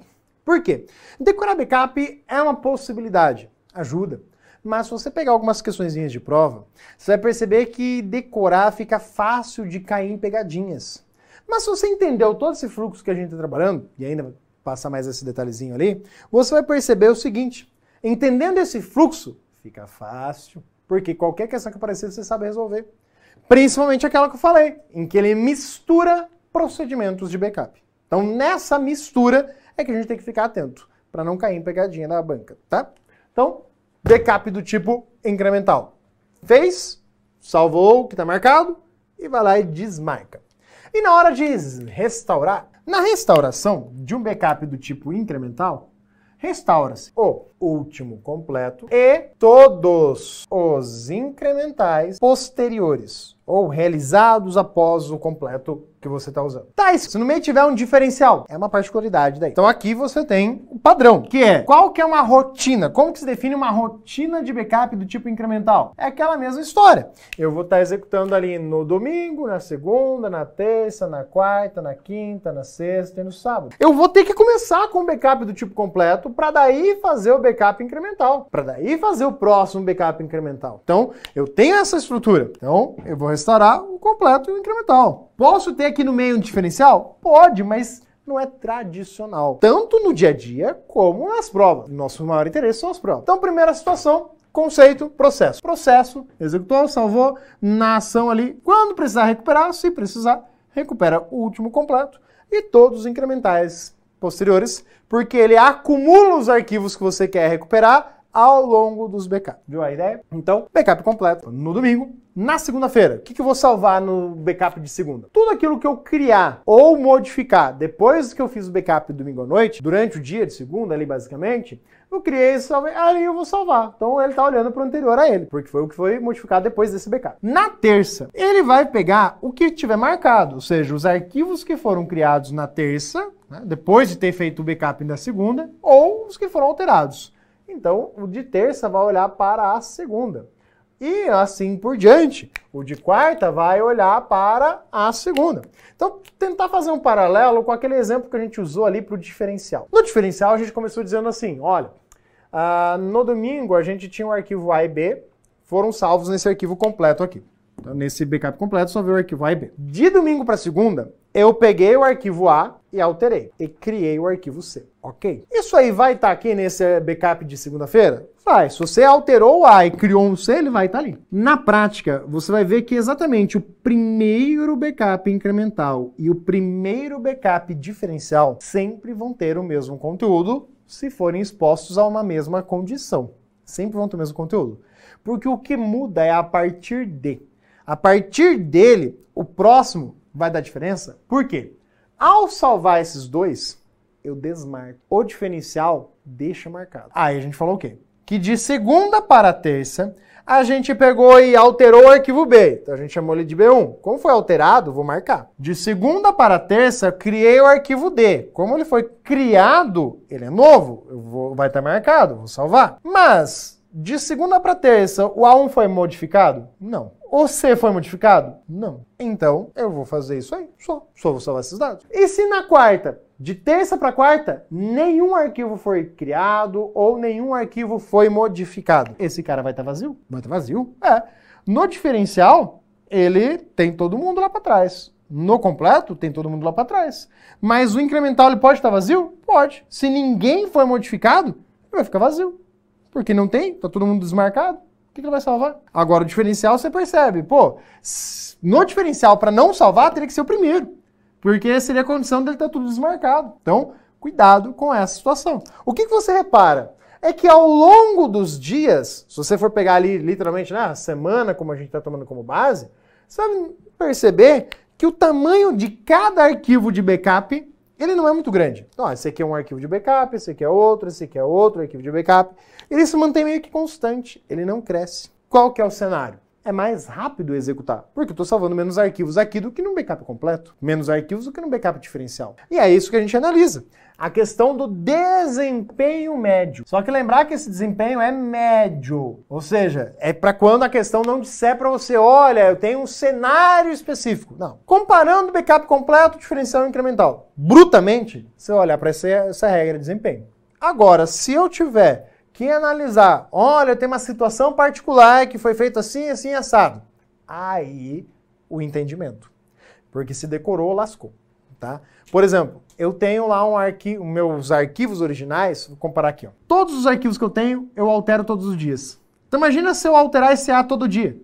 Por quê? Decorar backup é uma possibilidade, ajuda. Mas se você pegar algumas questões de prova, você vai perceber que decorar fica fácil de cair em pegadinhas. Mas se você entendeu todo esse fluxo que a gente está trabalhando, e ainda passar mais esse detalhezinho ali, você vai perceber o seguinte: entendendo esse fluxo, fica fácil, porque qualquer questão que aparecer você sabe resolver. Principalmente aquela que eu falei, em que ele mistura procedimentos de backup. Então, nessa mistura, é que a gente tem que ficar atento para não cair em pegadinha da banca, tá? Então, backup do tipo incremental. Fez, salvou o que está marcado e vai lá e desmarca. E na hora de restaurar, na restauração de um backup do tipo incremental, restaura-se. O último completo e todos os incrementais posteriores ou realizados após o completo que você está usando. Tá, se no meio tiver um diferencial, é uma particularidade daí. Então aqui você tem o padrão, que é qual que é uma rotina? Como que se define uma rotina de backup do tipo incremental? É aquela mesma história. Eu vou estar tá executando ali no domingo, na segunda, na terça, na quarta, na quinta, na sexta e no sábado. Eu vou ter que começar com o backup do tipo completo para daí fazer o backup incremental, para daí fazer o próximo backup incremental. Então, eu tenho essa estrutura. Então, eu vou restaurar o completo e o incremental. Posso ter aqui no meio um diferencial? Pode, mas não é tradicional. Tanto no dia a dia como nas provas. Nosso maior interesse são as provas. Então, primeira situação, conceito, processo. Processo, executou, salvou, na ação ali. Quando precisar recuperar, se precisar, recupera o último completo e todos os incrementais posteriores, porque ele acumula os arquivos que você quer recuperar ao longo dos backups. Viu a ideia? Então, backup completo no domingo. Na segunda-feira, o que, que eu vou salvar no backup de segunda? Tudo aquilo que eu criar ou modificar depois que eu fiz o backup domingo à noite, durante o dia de segunda ali basicamente, eu criei e salvei, aí eu vou salvar. Então ele está olhando para o anterior a ele, porque foi o que foi modificado depois desse backup. Na terça, ele vai pegar o que tiver marcado, ou seja, os arquivos que foram criados na terça, né, depois de ter feito o backup na segunda, ou os que foram alterados. Então, o de terça vai olhar para a segunda. E assim por diante. O de quarta vai olhar para a segunda. Então, tentar fazer um paralelo com aquele exemplo que a gente usou ali para o diferencial. No diferencial, a gente começou dizendo assim: olha, uh, no domingo a gente tinha o um arquivo A e B, foram salvos nesse arquivo completo aqui. Então, nesse backup completo, só vê o arquivo A e B. De domingo para segunda, eu peguei o arquivo A e alterei. E criei o arquivo C. Ok? Isso aí vai estar tá aqui nesse backup de segunda-feira? Vai. Se você alterou o A e criou um C, ele vai estar tá ali. Na prática, você vai ver que exatamente o primeiro backup incremental e o primeiro backup diferencial sempre vão ter o mesmo conteúdo se forem expostos a uma mesma condição. Sempre vão ter o mesmo conteúdo. Porque o que muda é a partir de. A partir dele, o próximo vai dar diferença? Por quê? Ao salvar esses dois, eu desmarco. O diferencial deixa marcado. Aí a gente falou o quê? Que de segunda para terça, a gente pegou e alterou o arquivo B. Então a gente chamou ele de B1. Como foi alterado, vou marcar. De segunda para terça, criei o arquivo D. Como ele foi criado, ele é novo, eu vou, vai estar marcado, vou salvar. Mas, de segunda para terça, o A1 foi modificado? Não. O C foi modificado? Não. Então, eu vou fazer isso aí, só. Só vou salvar esses dados. E se na quarta, de terça para quarta, nenhum arquivo foi criado ou nenhum arquivo foi modificado? Esse cara vai estar tá vazio? Vai estar tá vazio? É. No diferencial, ele tem todo mundo lá para trás. No completo, tem todo mundo lá para trás. Mas o incremental ele pode estar tá vazio? Pode. Se ninguém foi modificado, ele vai ficar vazio. Porque não tem, tá todo mundo desmarcado. O que, que ele vai salvar? Agora, o diferencial você percebe. Pô, no diferencial, para não salvar, teria que ser o primeiro. Porque seria a condição dele estar tá tudo desmarcado. Então, cuidado com essa situação. O que, que você repara? É que ao longo dos dias, se você for pegar ali literalmente na né, semana, como a gente está tomando como base, você vai perceber que o tamanho de cada arquivo de backup ele não é muito grande. Então, esse aqui é um arquivo de backup, esse aqui é outro, esse aqui é outro arquivo de backup. Ele se mantém meio que constante, ele não cresce. Qual que é o cenário? É mais rápido executar, porque eu estou salvando menos arquivos aqui do que num backup completo, menos arquivos do que num backup diferencial. E é isso que a gente analisa a questão do desempenho médio. Só que lembrar que esse desempenho é médio, ou seja, é para quando a questão não disser para você, olha, eu tenho um cenário específico. Não. Comparando backup completo, diferencial incremental. Brutamente, você olhar para essa, essa regra de desempenho. Agora, se eu tiver que analisar, olha, tem uma situação particular que foi feita assim, assim, assado. Aí o entendimento. Porque se decorou, lascou. Tá? Por exemplo, eu tenho lá um arquivo, meus arquivos originais, vou comparar aqui. Ó. Todos os arquivos que eu tenho, eu altero todos os dias. Então imagina se eu alterar esse A todo dia.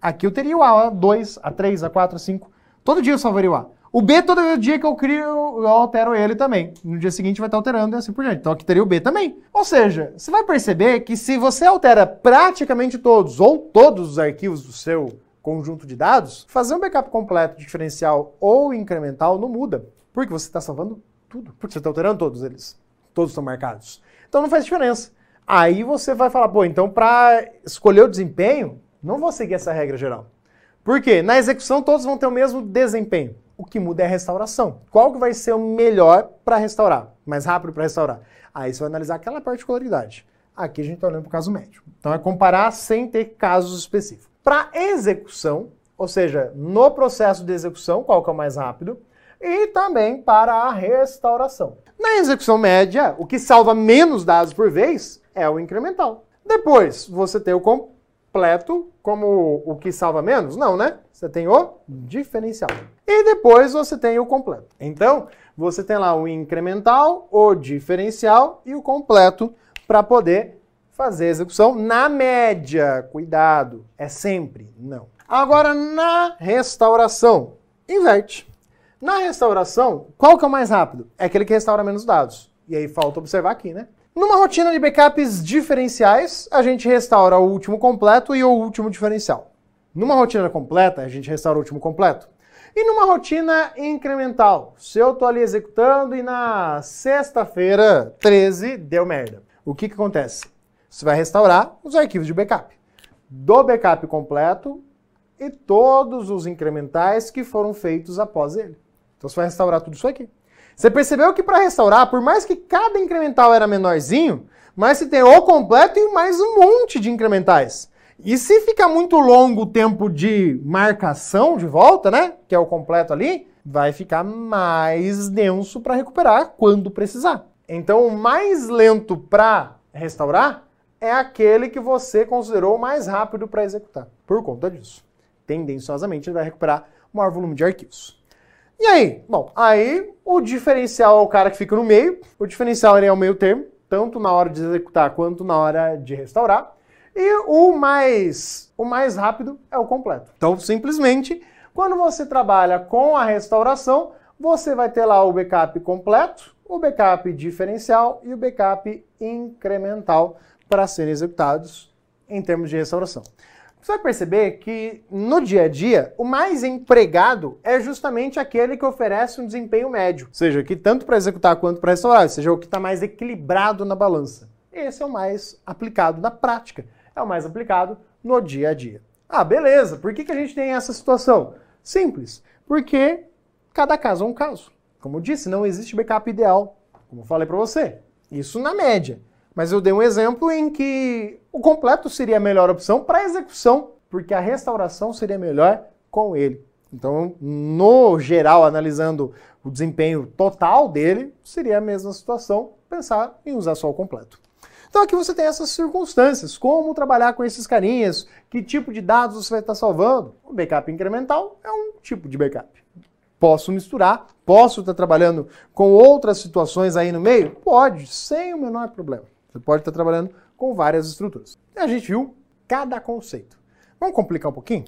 Aqui eu teria o A, A2, A3, A4, A5. Todo dia eu salvaria o A. O B, todo dia que eu crio, eu altero ele também. No dia seguinte vai estar alterando e assim por diante. Então aqui teria o B também. Ou seja, você vai perceber que se você altera praticamente todos ou todos os arquivos do seu conjunto de dados, fazer um backup completo, diferencial ou incremental não muda. Porque você está salvando tudo. Porque você está alterando todos eles. Todos estão marcados. Então não faz diferença. Aí você vai falar, pô, então para escolher o desempenho, não vou seguir essa regra geral. Por quê? Na execução todos vão ter o mesmo desempenho. O que muda é a restauração. Qual que vai ser o melhor para restaurar? Mais rápido para restaurar? Aí você vai analisar aquela particularidade. Aqui a gente está olhando para o caso médio. Então é comparar sem ter casos específicos. Para execução, ou seja, no processo de execução, qual que é o mais rápido, e também para a restauração. Na execução média, o que salva menos dados por vez é o incremental. Depois, você tem o completo como o que salva menos? Não, né? Você tem o diferencial. E depois você tem o completo. Então, você tem lá o incremental, o diferencial e o completo para poder fazer a execução na média. Cuidado, é sempre não. Agora, na restauração, inverte. Na restauração, qual que é o mais rápido? É aquele que restaura menos dados. E aí falta observar aqui, né? Numa rotina de backups diferenciais, a gente restaura o último completo e o último diferencial. Numa rotina completa, a gente restaura o último completo. E numa rotina incremental, se eu estou ali executando e na sexta-feira 13 deu merda, o que, que acontece? Você vai restaurar os arquivos de backup. Do backup completo e todos os incrementais que foram feitos após ele. Então você vai restaurar tudo isso aqui. Você percebeu que para restaurar, por mais que cada incremental era menorzinho, mas se tem o completo e mais um monte de incrementais. E se fica muito longo o tempo de marcação de volta, né? Que é o completo ali, vai ficar mais denso para recuperar quando precisar. Então, o mais lento para restaurar é aquele que você considerou mais rápido para executar. Por conta disso, tendenciosamente ele vai recuperar maior volume de arquivos. E aí? Bom, aí o diferencial é o cara que fica no meio. O diferencial é o meio termo, tanto na hora de executar quanto na hora de restaurar. E o mais, o mais rápido é o completo. Então, simplesmente, quando você trabalha com a restauração, você vai ter lá o backup completo, o backup diferencial e o backup incremental para serem executados em termos de restauração. Você vai perceber que no dia a dia, o mais empregado é justamente aquele que oferece um desempenho médio, seja, que tanto para executar quanto para restaurar, seja o que está mais equilibrado na balança. Esse é o mais aplicado na prática é o mais aplicado no dia a dia. Ah, beleza. Por que, que a gente tem essa situação? Simples. Porque cada caso é um caso. Como eu disse, não existe backup ideal. Como eu falei para você. Isso na média. Mas eu dei um exemplo em que o completo seria a melhor opção para execução, porque a restauração seria melhor com ele. Então, no geral, analisando o desempenho total dele, seria a mesma situação pensar em usar só o completo. Então aqui você tem essas circunstâncias, como trabalhar com esses carinhas, que tipo de dados você vai estar salvando. O backup incremental é um tipo de backup. Posso misturar, posso estar trabalhando com outras situações aí no meio? Pode, sem o menor problema. Você pode estar trabalhando com várias estruturas. A gente viu cada conceito. Vamos complicar um pouquinho?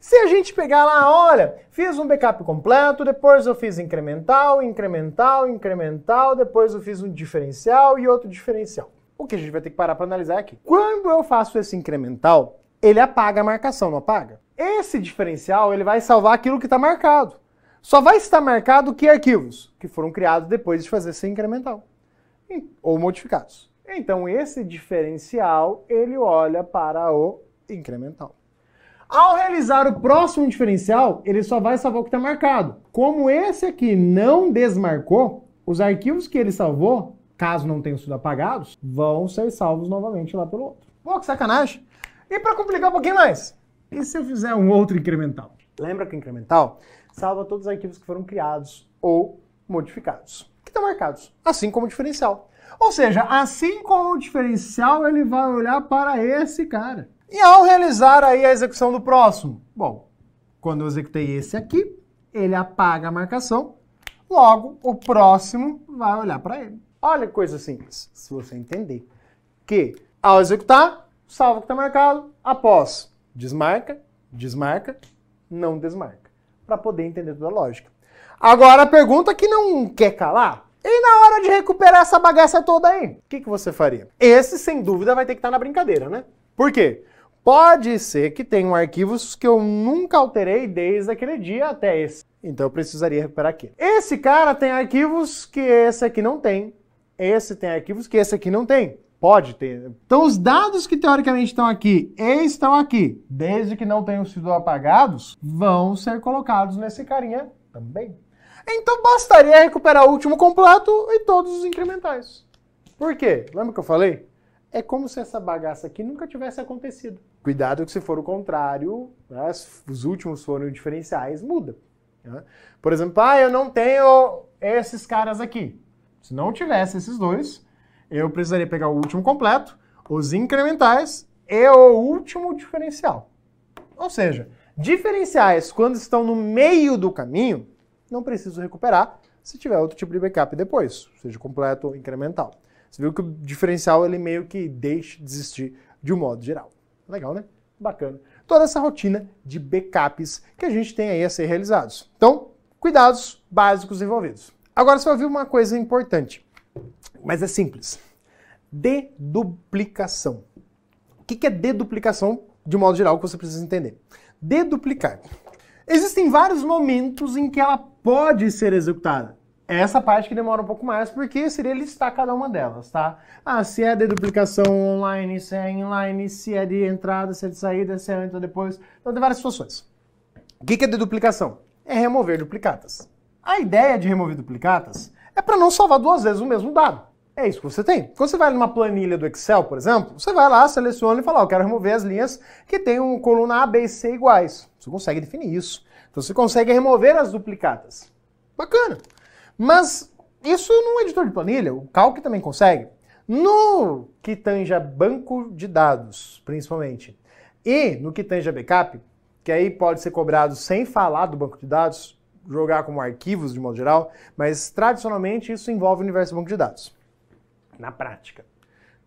Se a gente pegar lá, olha, fiz um backup completo, depois eu fiz incremental, incremental, incremental, depois eu fiz um diferencial e outro diferencial. O que a gente vai ter que parar para analisar aqui. Quando eu faço esse incremental, ele apaga a marcação, não apaga? Esse diferencial ele vai salvar aquilo que está marcado. Só vai estar marcado que arquivos que foram criados depois de fazer esse incremental ou modificados. Então esse diferencial ele olha para o incremental. Ao realizar o próximo diferencial, ele só vai salvar o que está marcado. Como esse aqui não desmarcou, os arquivos que ele salvou caso não tenham sido apagados, vão ser salvos novamente lá pelo outro. Pô, que sacanagem! E para complicar um pouquinho mais, e se eu fizer um outro incremental? Lembra que o incremental salva todos os arquivos que foram criados ou modificados, que estão marcados, assim como o diferencial. Ou seja, assim como o diferencial, ele vai olhar para esse cara. E ao realizar aí a execução do próximo, bom, quando eu executei esse aqui, ele apaga a marcação, logo o próximo vai olhar para ele. Olha que coisa simples, se você entender que ao executar, salva o que está marcado, após desmarca, desmarca, não desmarca, para poder entender toda a lógica. Agora a pergunta que não quer calar, e na hora de recuperar essa bagaça toda aí, o que, que você faria? Esse, sem dúvida, vai ter que estar tá na brincadeira, né? Por quê? Pode ser que tenham arquivos que eu nunca alterei desde aquele dia até esse. Então eu precisaria recuperar aqui. Esse cara tem arquivos que esse aqui não tem esse tem arquivos que esse aqui não tem. Pode ter. Então, os dados que teoricamente estão aqui e estão aqui, desde que não tenham sido apagados, vão ser colocados nesse carinha também. Então, bastaria recuperar o último completo e todos os incrementais. Por quê? Lembra que eu falei? É como se essa bagaça aqui nunca tivesse acontecido. Cuidado que se for o contrário, né, os últimos foram diferenciais, muda. Né? Por exemplo, ah, eu não tenho esses caras aqui. Se não tivesse esses dois, eu precisaria pegar o último completo, os incrementais e o último diferencial. Ou seja, diferenciais, quando estão no meio do caminho, não preciso recuperar se tiver outro tipo de backup depois, seja completo ou incremental. Você viu que o diferencial ele meio que deixa de existir de um modo geral. Legal, né? Bacana. Toda essa rotina de backups que a gente tem aí a ser realizados. Então, cuidados básicos envolvidos. Agora você vai ouvir uma coisa importante, mas é simples. Deduplicação. O que é deduplicação, de modo geral, que você precisa entender? Deduplicar. Existem vários momentos em que ela pode ser executada. Essa parte que demora um pouco mais, porque seria listar cada uma delas, tá? Ah, se é deduplicação online, se é inline, se é de entrada, se é de saída, se é ou depois. Então tem várias situações. O que é deduplicação? É remover duplicatas. A ideia de remover duplicatas é para não salvar duas vezes o mesmo dado. É isso que você tem. Quando você vai numa planilha do Excel, por exemplo, você vai lá, seleciona e fala, ó, eu quero remover as linhas que tem um coluna A, B e C iguais. Você consegue definir isso. Então você consegue remover as duplicatas. Bacana. Mas isso no editor de planilha, o Calc também consegue. No que tange a banco de dados, principalmente, e no que tange a backup, que aí pode ser cobrado sem falar do banco de dados, jogar como arquivos de modo geral, mas tradicionalmente isso envolve o universo do banco de dados. Na prática.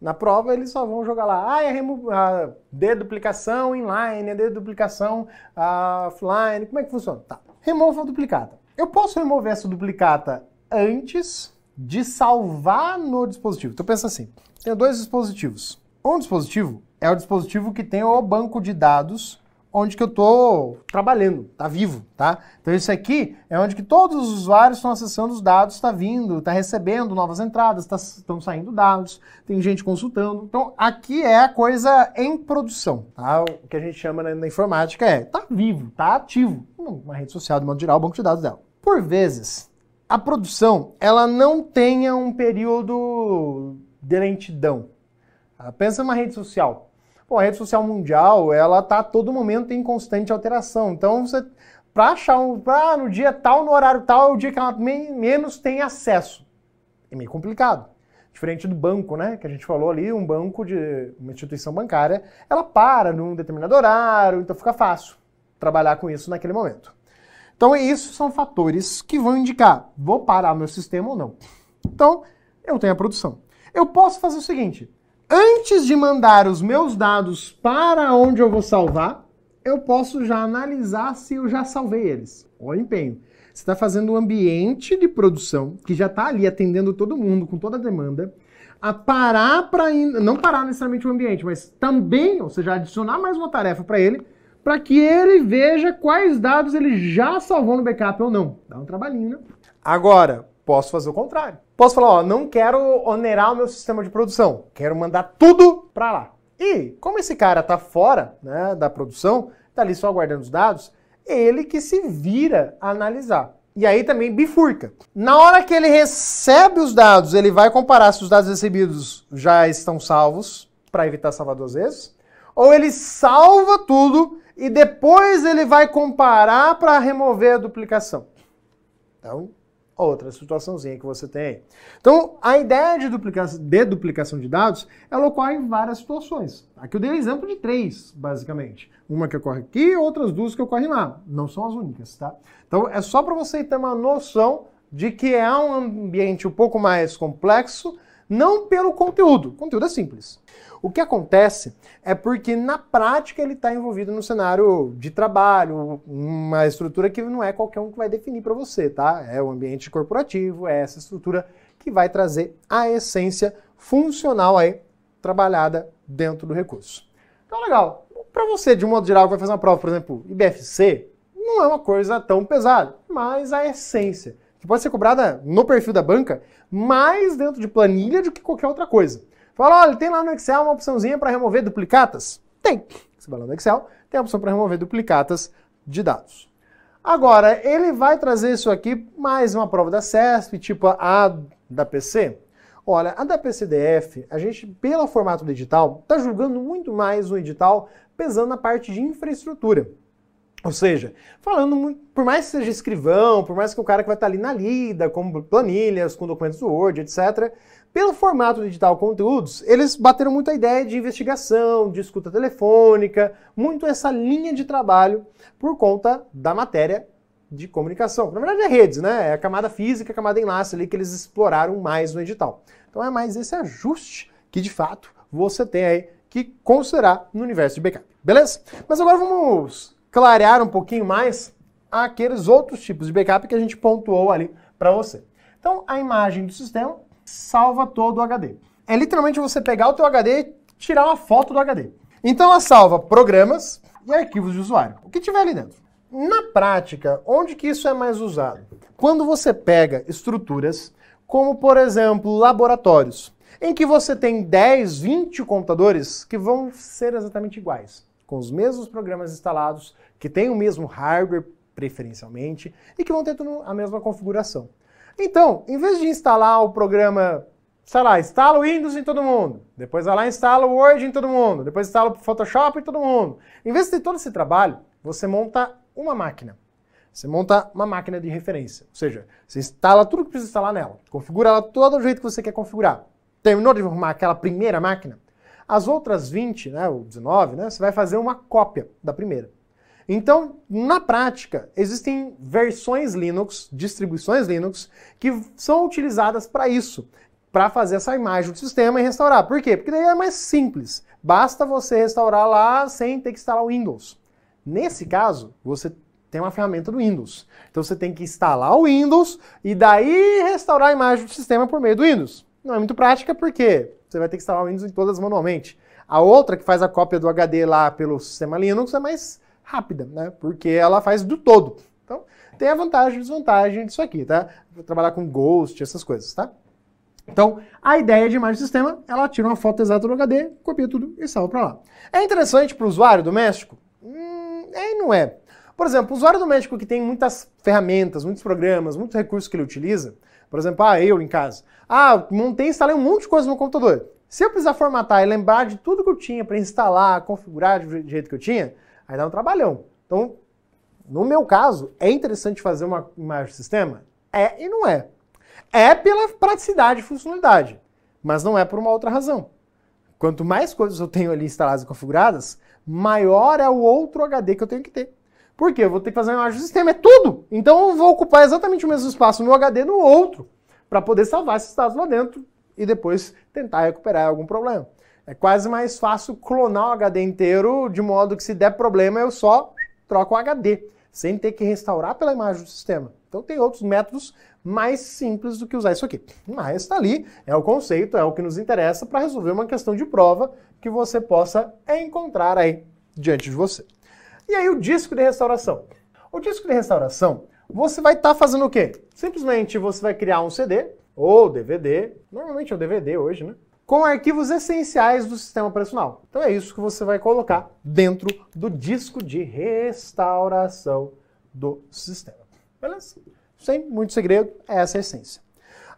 Na prova eles só vão jogar lá, ah, é a deduplicação inline, a deduplicação offline, como é que funciona? Tá, remova a duplicata. Eu posso remover essa duplicata antes de salvar no dispositivo. Então pensa assim, tenho dois dispositivos. Um dispositivo é o dispositivo que tem o banco de dados onde que eu estou trabalhando, tá vivo, tá? Então isso aqui é onde que todos os usuários estão acessando os dados, está vindo, está recebendo novas entradas, estão tá, saindo dados, tem gente consultando. Então aqui é a coisa em produção, tá? O que a gente chama na, na informática é tá vivo, tá ativo, uma rede social de modo geral, o banco de dados dela. Por vezes, a produção ela não tenha um período de lentidão. Pensa numa rede social Pô, a rede social mundial, ela tá a todo momento em constante alteração. Então, você para achar um, ah, no dia tal, no horário tal, é o dia que ela menos tem acesso. É meio complicado. Diferente do banco, né? Que a gente falou ali, um banco de uma instituição bancária, ela para num determinado horário, então fica fácil trabalhar com isso naquele momento. Então, isso são fatores que vão indicar, vou parar meu sistema ou não. Então, eu tenho a produção. Eu posso fazer o seguinte, antes de mandar os meus dados para onde eu vou salvar, eu posso já analisar se eu já salvei eles. Olha o empenho. Você está fazendo um ambiente de produção que já está ali atendendo todo mundo com toda a demanda, a parar para não parar necessariamente o ambiente, mas também, ou seja, adicionar mais uma tarefa para ele, para que ele veja quais dados ele já salvou no backup ou não. Dá um trabalhinho, né? Agora, posso fazer o contrário. Posso falar, ó, não quero onerar o meu sistema de produção, quero mandar tudo para lá. E como esse cara tá fora né, da produção, tá ali só guardando os dados, ele que se vira a analisar. E aí também bifurca. Na hora que ele recebe os dados, ele vai comparar se os dados recebidos já estão salvos, para evitar salvar duas vezes, ou ele salva tudo e depois ele vai comparar para remover a duplicação. Então, outra situaçãozinha que você tem. Então, a ideia de duplicação, de duplicação de dados, ela ocorre em várias situações. Aqui eu dei um exemplo de três, basicamente. Uma que ocorre aqui e outras duas que ocorrem lá. Não são as únicas, tá? Então, é só para você ter uma noção de que é um ambiente um pouco mais complexo, não pelo conteúdo. O conteúdo é simples. O que acontece é porque na prática ele está envolvido no cenário de trabalho, uma estrutura que não é qualquer um que vai definir para você, tá? É o ambiente corporativo, é essa estrutura que vai trazer a essência funcional aí trabalhada dentro do recurso. Então, legal. Para você, de um modo geral, que vai fazer uma prova, por exemplo, IBFC, não é uma coisa tão pesada, mas a essência, que pode ser cobrada no perfil da banca, mais dentro de planilha do que qualquer outra coisa. Fala, olha, tem lá no Excel uma opçãozinha para remover duplicatas? Tem. Você vai lá no Excel, tem a opção para remover duplicatas de dados. Agora, ele vai trazer isso aqui mais uma prova da CESP, tipo a da PC. Olha, a da PCDF, a gente, pelo formato do edital, está julgando muito mais o edital pesando na parte de infraestrutura. Ou seja, falando, por mais que seja escrivão, por mais que o cara que vai estar ali na lida, com planilhas, com documentos do Word, etc., pelo formato de digital conteúdos, eles bateram muito a ideia de investigação, de escuta telefônica, muito essa linha de trabalho por conta da matéria de comunicação. Na verdade é redes, né? É a camada física, a camada enlace ali que eles exploraram mais no edital. Então é mais esse ajuste que de fato você tem aí que considerar no universo de backup. Beleza? Mas agora vamos clarear um pouquinho mais aqueles outros tipos de backup que a gente pontuou ali para você. Então, a imagem do sistema salva todo o HD. é literalmente você pegar o teu HD e tirar uma foto do HD. Então ela salva programas e arquivos de usuário, o que tiver ali dentro. Na prática, onde que isso é mais usado? Quando você pega estruturas como, por exemplo, laboratórios, em que você tem 10, 20 computadores que vão ser exatamente iguais, com os mesmos programas instalados, que têm o mesmo hardware preferencialmente e que vão ter a mesma configuração. Então, em vez de instalar o programa, sei lá, instala o Windows em todo mundo, depois vai lá e instala o Word em todo mundo, depois instala o Photoshop em todo mundo. Em vez de ter todo esse trabalho, você monta uma máquina. Você monta uma máquina de referência, ou seja, você instala tudo que precisa instalar nela, configura ela todo o jeito que você quer configurar. Terminou de arrumar aquela primeira máquina? As outras 20, né, ou 19, né, você vai fazer uma cópia da primeira. Então, na prática, existem versões Linux, distribuições Linux, que são utilizadas para isso, para fazer essa imagem do sistema e restaurar. Por quê? Porque daí é mais simples. Basta você restaurar lá sem ter que instalar o Windows. Nesse caso, você tem uma ferramenta do Windows. Então você tem que instalar o Windows e daí restaurar a imagem do sistema por meio do Windows. Não é muito prática porque você vai ter que instalar o Windows em todas manualmente. A outra que faz a cópia do HD lá pelo sistema Linux é mais rápida, né? Porque ela faz do todo. Então, tem a vantagem e desvantagem disso aqui, tá? Vou trabalhar com Ghost, essas coisas, tá? Então, a ideia de imagem do sistema, ela tira uma foto exata do HD, copia tudo e salva para lá. É interessante para o usuário doméstico? Hum, é e não é. Por exemplo, o usuário doméstico que tem muitas ferramentas, muitos programas, muitos recursos que ele utiliza, por exemplo, ah, eu em casa, ah, montei, instalei um monte de coisa no computador. Se eu precisar formatar e lembrar de tudo que eu tinha para instalar, configurar do jeito que eu tinha, Aí dá um trabalhão. Então, no meu caso, é interessante fazer uma imagem de sistema? É e não é. É pela praticidade e funcionalidade, mas não é por uma outra razão. Quanto mais coisas eu tenho ali instaladas e configuradas, maior é o outro HD que eu tenho que ter. Por quê? Eu vou ter que fazer uma imagem do sistema, é tudo! Então eu vou ocupar exatamente o mesmo espaço no HD no outro, para poder salvar esses dados lá dentro e depois tentar recuperar algum problema. É quase mais fácil clonar o HD inteiro, de modo que se der problema eu só troco o HD, sem ter que restaurar pela imagem do sistema. Então tem outros métodos mais simples do que usar isso aqui. Mas está ali, é o conceito, é o que nos interessa para resolver uma questão de prova que você possa encontrar aí diante de você. E aí o disco de restauração. O disco de restauração, você vai estar tá fazendo o quê? Simplesmente você vai criar um CD ou DVD, normalmente é o DVD hoje, né? Com arquivos essenciais do sistema operacional. Então é isso que você vai colocar dentro do disco de restauração do sistema. Beleza? Sem muito segredo, é essa a essência.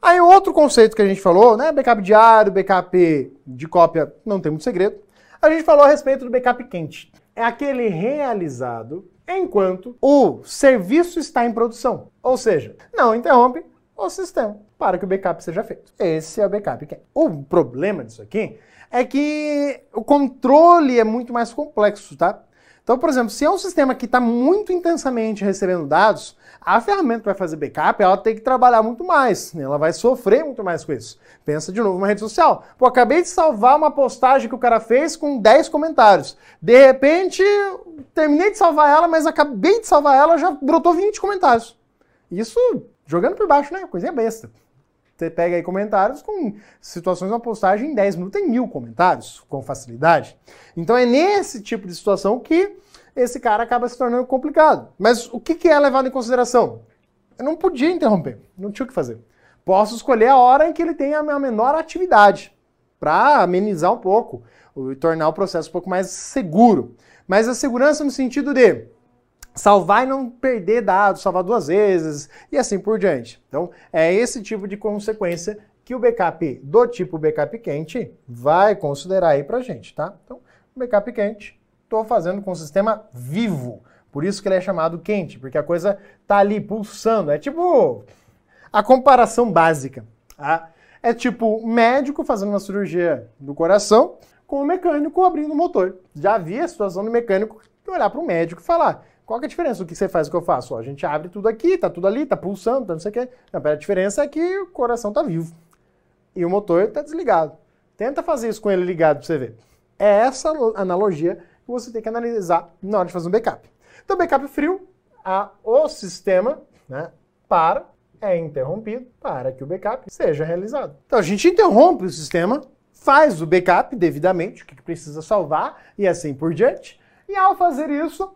Aí outro conceito que a gente falou, né, backup diário, backup de cópia, não tem muito segredo. A gente falou a respeito do backup quente. É aquele realizado enquanto o serviço está em produção. Ou seja, não interrompe o sistema para que o backup seja feito. Esse é o backup. O problema disso aqui é que o controle é muito mais complexo, tá? Então, por exemplo, se é um sistema que está muito intensamente recebendo dados, a ferramenta que vai fazer backup, ela tem que trabalhar muito mais, né? ela vai sofrer muito mais com isso. Pensa de novo uma rede social. Pô, acabei de salvar uma postagem que o cara fez com 10 comentários. De repente, terminei de salvar ela, mas acabei de salvar ela, já brotou 20 comentários. Isso jogando por baixo, né? Coisinha besta. Você pega aí comentários com situações uma postagem em 10 minutos tem mil comentários com facilidade. Então é nesse tipo de situação que esse cara acaba se tornando complicado. Mas o que, que é levado em consideração? Eu não podia interromper, não tinha o que fazer. Posso escolher a hora em que ele tem a menor atividade para amenizar um pouco e tornar o processo um pouco mais seguro. Mas a segurança no sentido de salvar e não perder dados, salvar duas vezes e assim por diante. Então, é esse tipo de consequência que o backup do tipo backup quente vai considerar aí pra gente, tá? Então, backup quente, estou fazendo com o sistema vivo. Por isso que ele é chamado quente, porque a coisa tá ali pulsando. É tipo a comparação básica. Tá? É tipo médico fazendo uma cirurgia do coração com o mecânico abrindo o motor. Já vi a situação do mecânico olhar para o médico e falar: qual é a diferença do que você faz e o que eu faço? Ó, a gente abre tudo aqui, tá tudo ali, tá pulsando, tá não sei o quê. Não, a diferença é que o coração tá vivo e o motor tá desligado. Tenta fazer isso com ele ligado para você ver. É essa analogia que você tem que analisar na hora de fazer um backup. Então, backup frio, a, o sistema né, para, é interrompido para que o backup seja realizado. Então, a gente interrompe o sistema faz o backup devidamente, o que precisa salvar e assim por diante. E ao fazer isso,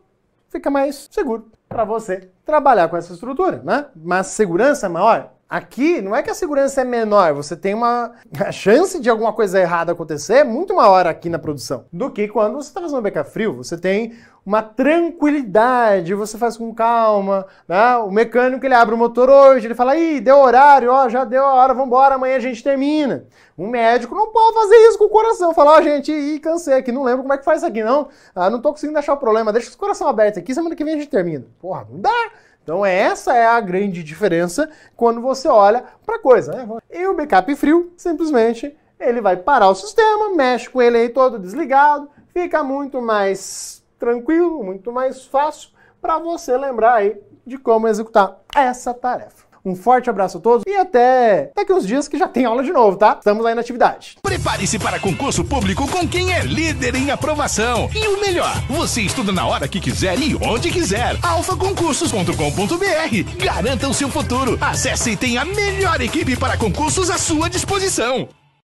fica mais seguro para você trabalhar com essa estrutura, né? Mas segurança maior? Aqui não é que a segurança é menor, você tem uma [LAUGHS] a chance de alguma coisa errada acontecer muito maior aqui na produção do que quando você está fazendo backup frio. Você tem uma tranquilidade, você faz com calma, né? O mecânico ele abre o motor hoje, ele fala: "Ih, deu horário, ó, já deu a hora, vamos embora, amanhã a gente termina". Um médico não pode fazer isso com o coração, falar: "Ó, oh, gente, ih, cansei aqui, não lembro como é que faz isso aqui não. Ah, não tô conseguindo achar o problema, deixa o coração aberto aqui, semana que vem a gente termina". Porra, não dá. Então essa é a grande diferença quando você olha para coisa. Né? E o backup frio, simplesmente, ele vai parar o sistema, mexe com ele aí todo desligado, fica muito mais tranquilo, muito mais fácil para você lembrar aí de como executar essa tarefa. Um forte abraço a todos e até daqui uns dias que já tem aula de novo, tá? Estamos aí na atividade. Prepare-se para concurso público com quem é líder em aprovação. E o melhor, você estuda na hora que quiser e onde quiser. alfaconcursos.com.br. Garanta o seu futuro. Acesse e tenha a melhor equipe para concursos à sua disposição.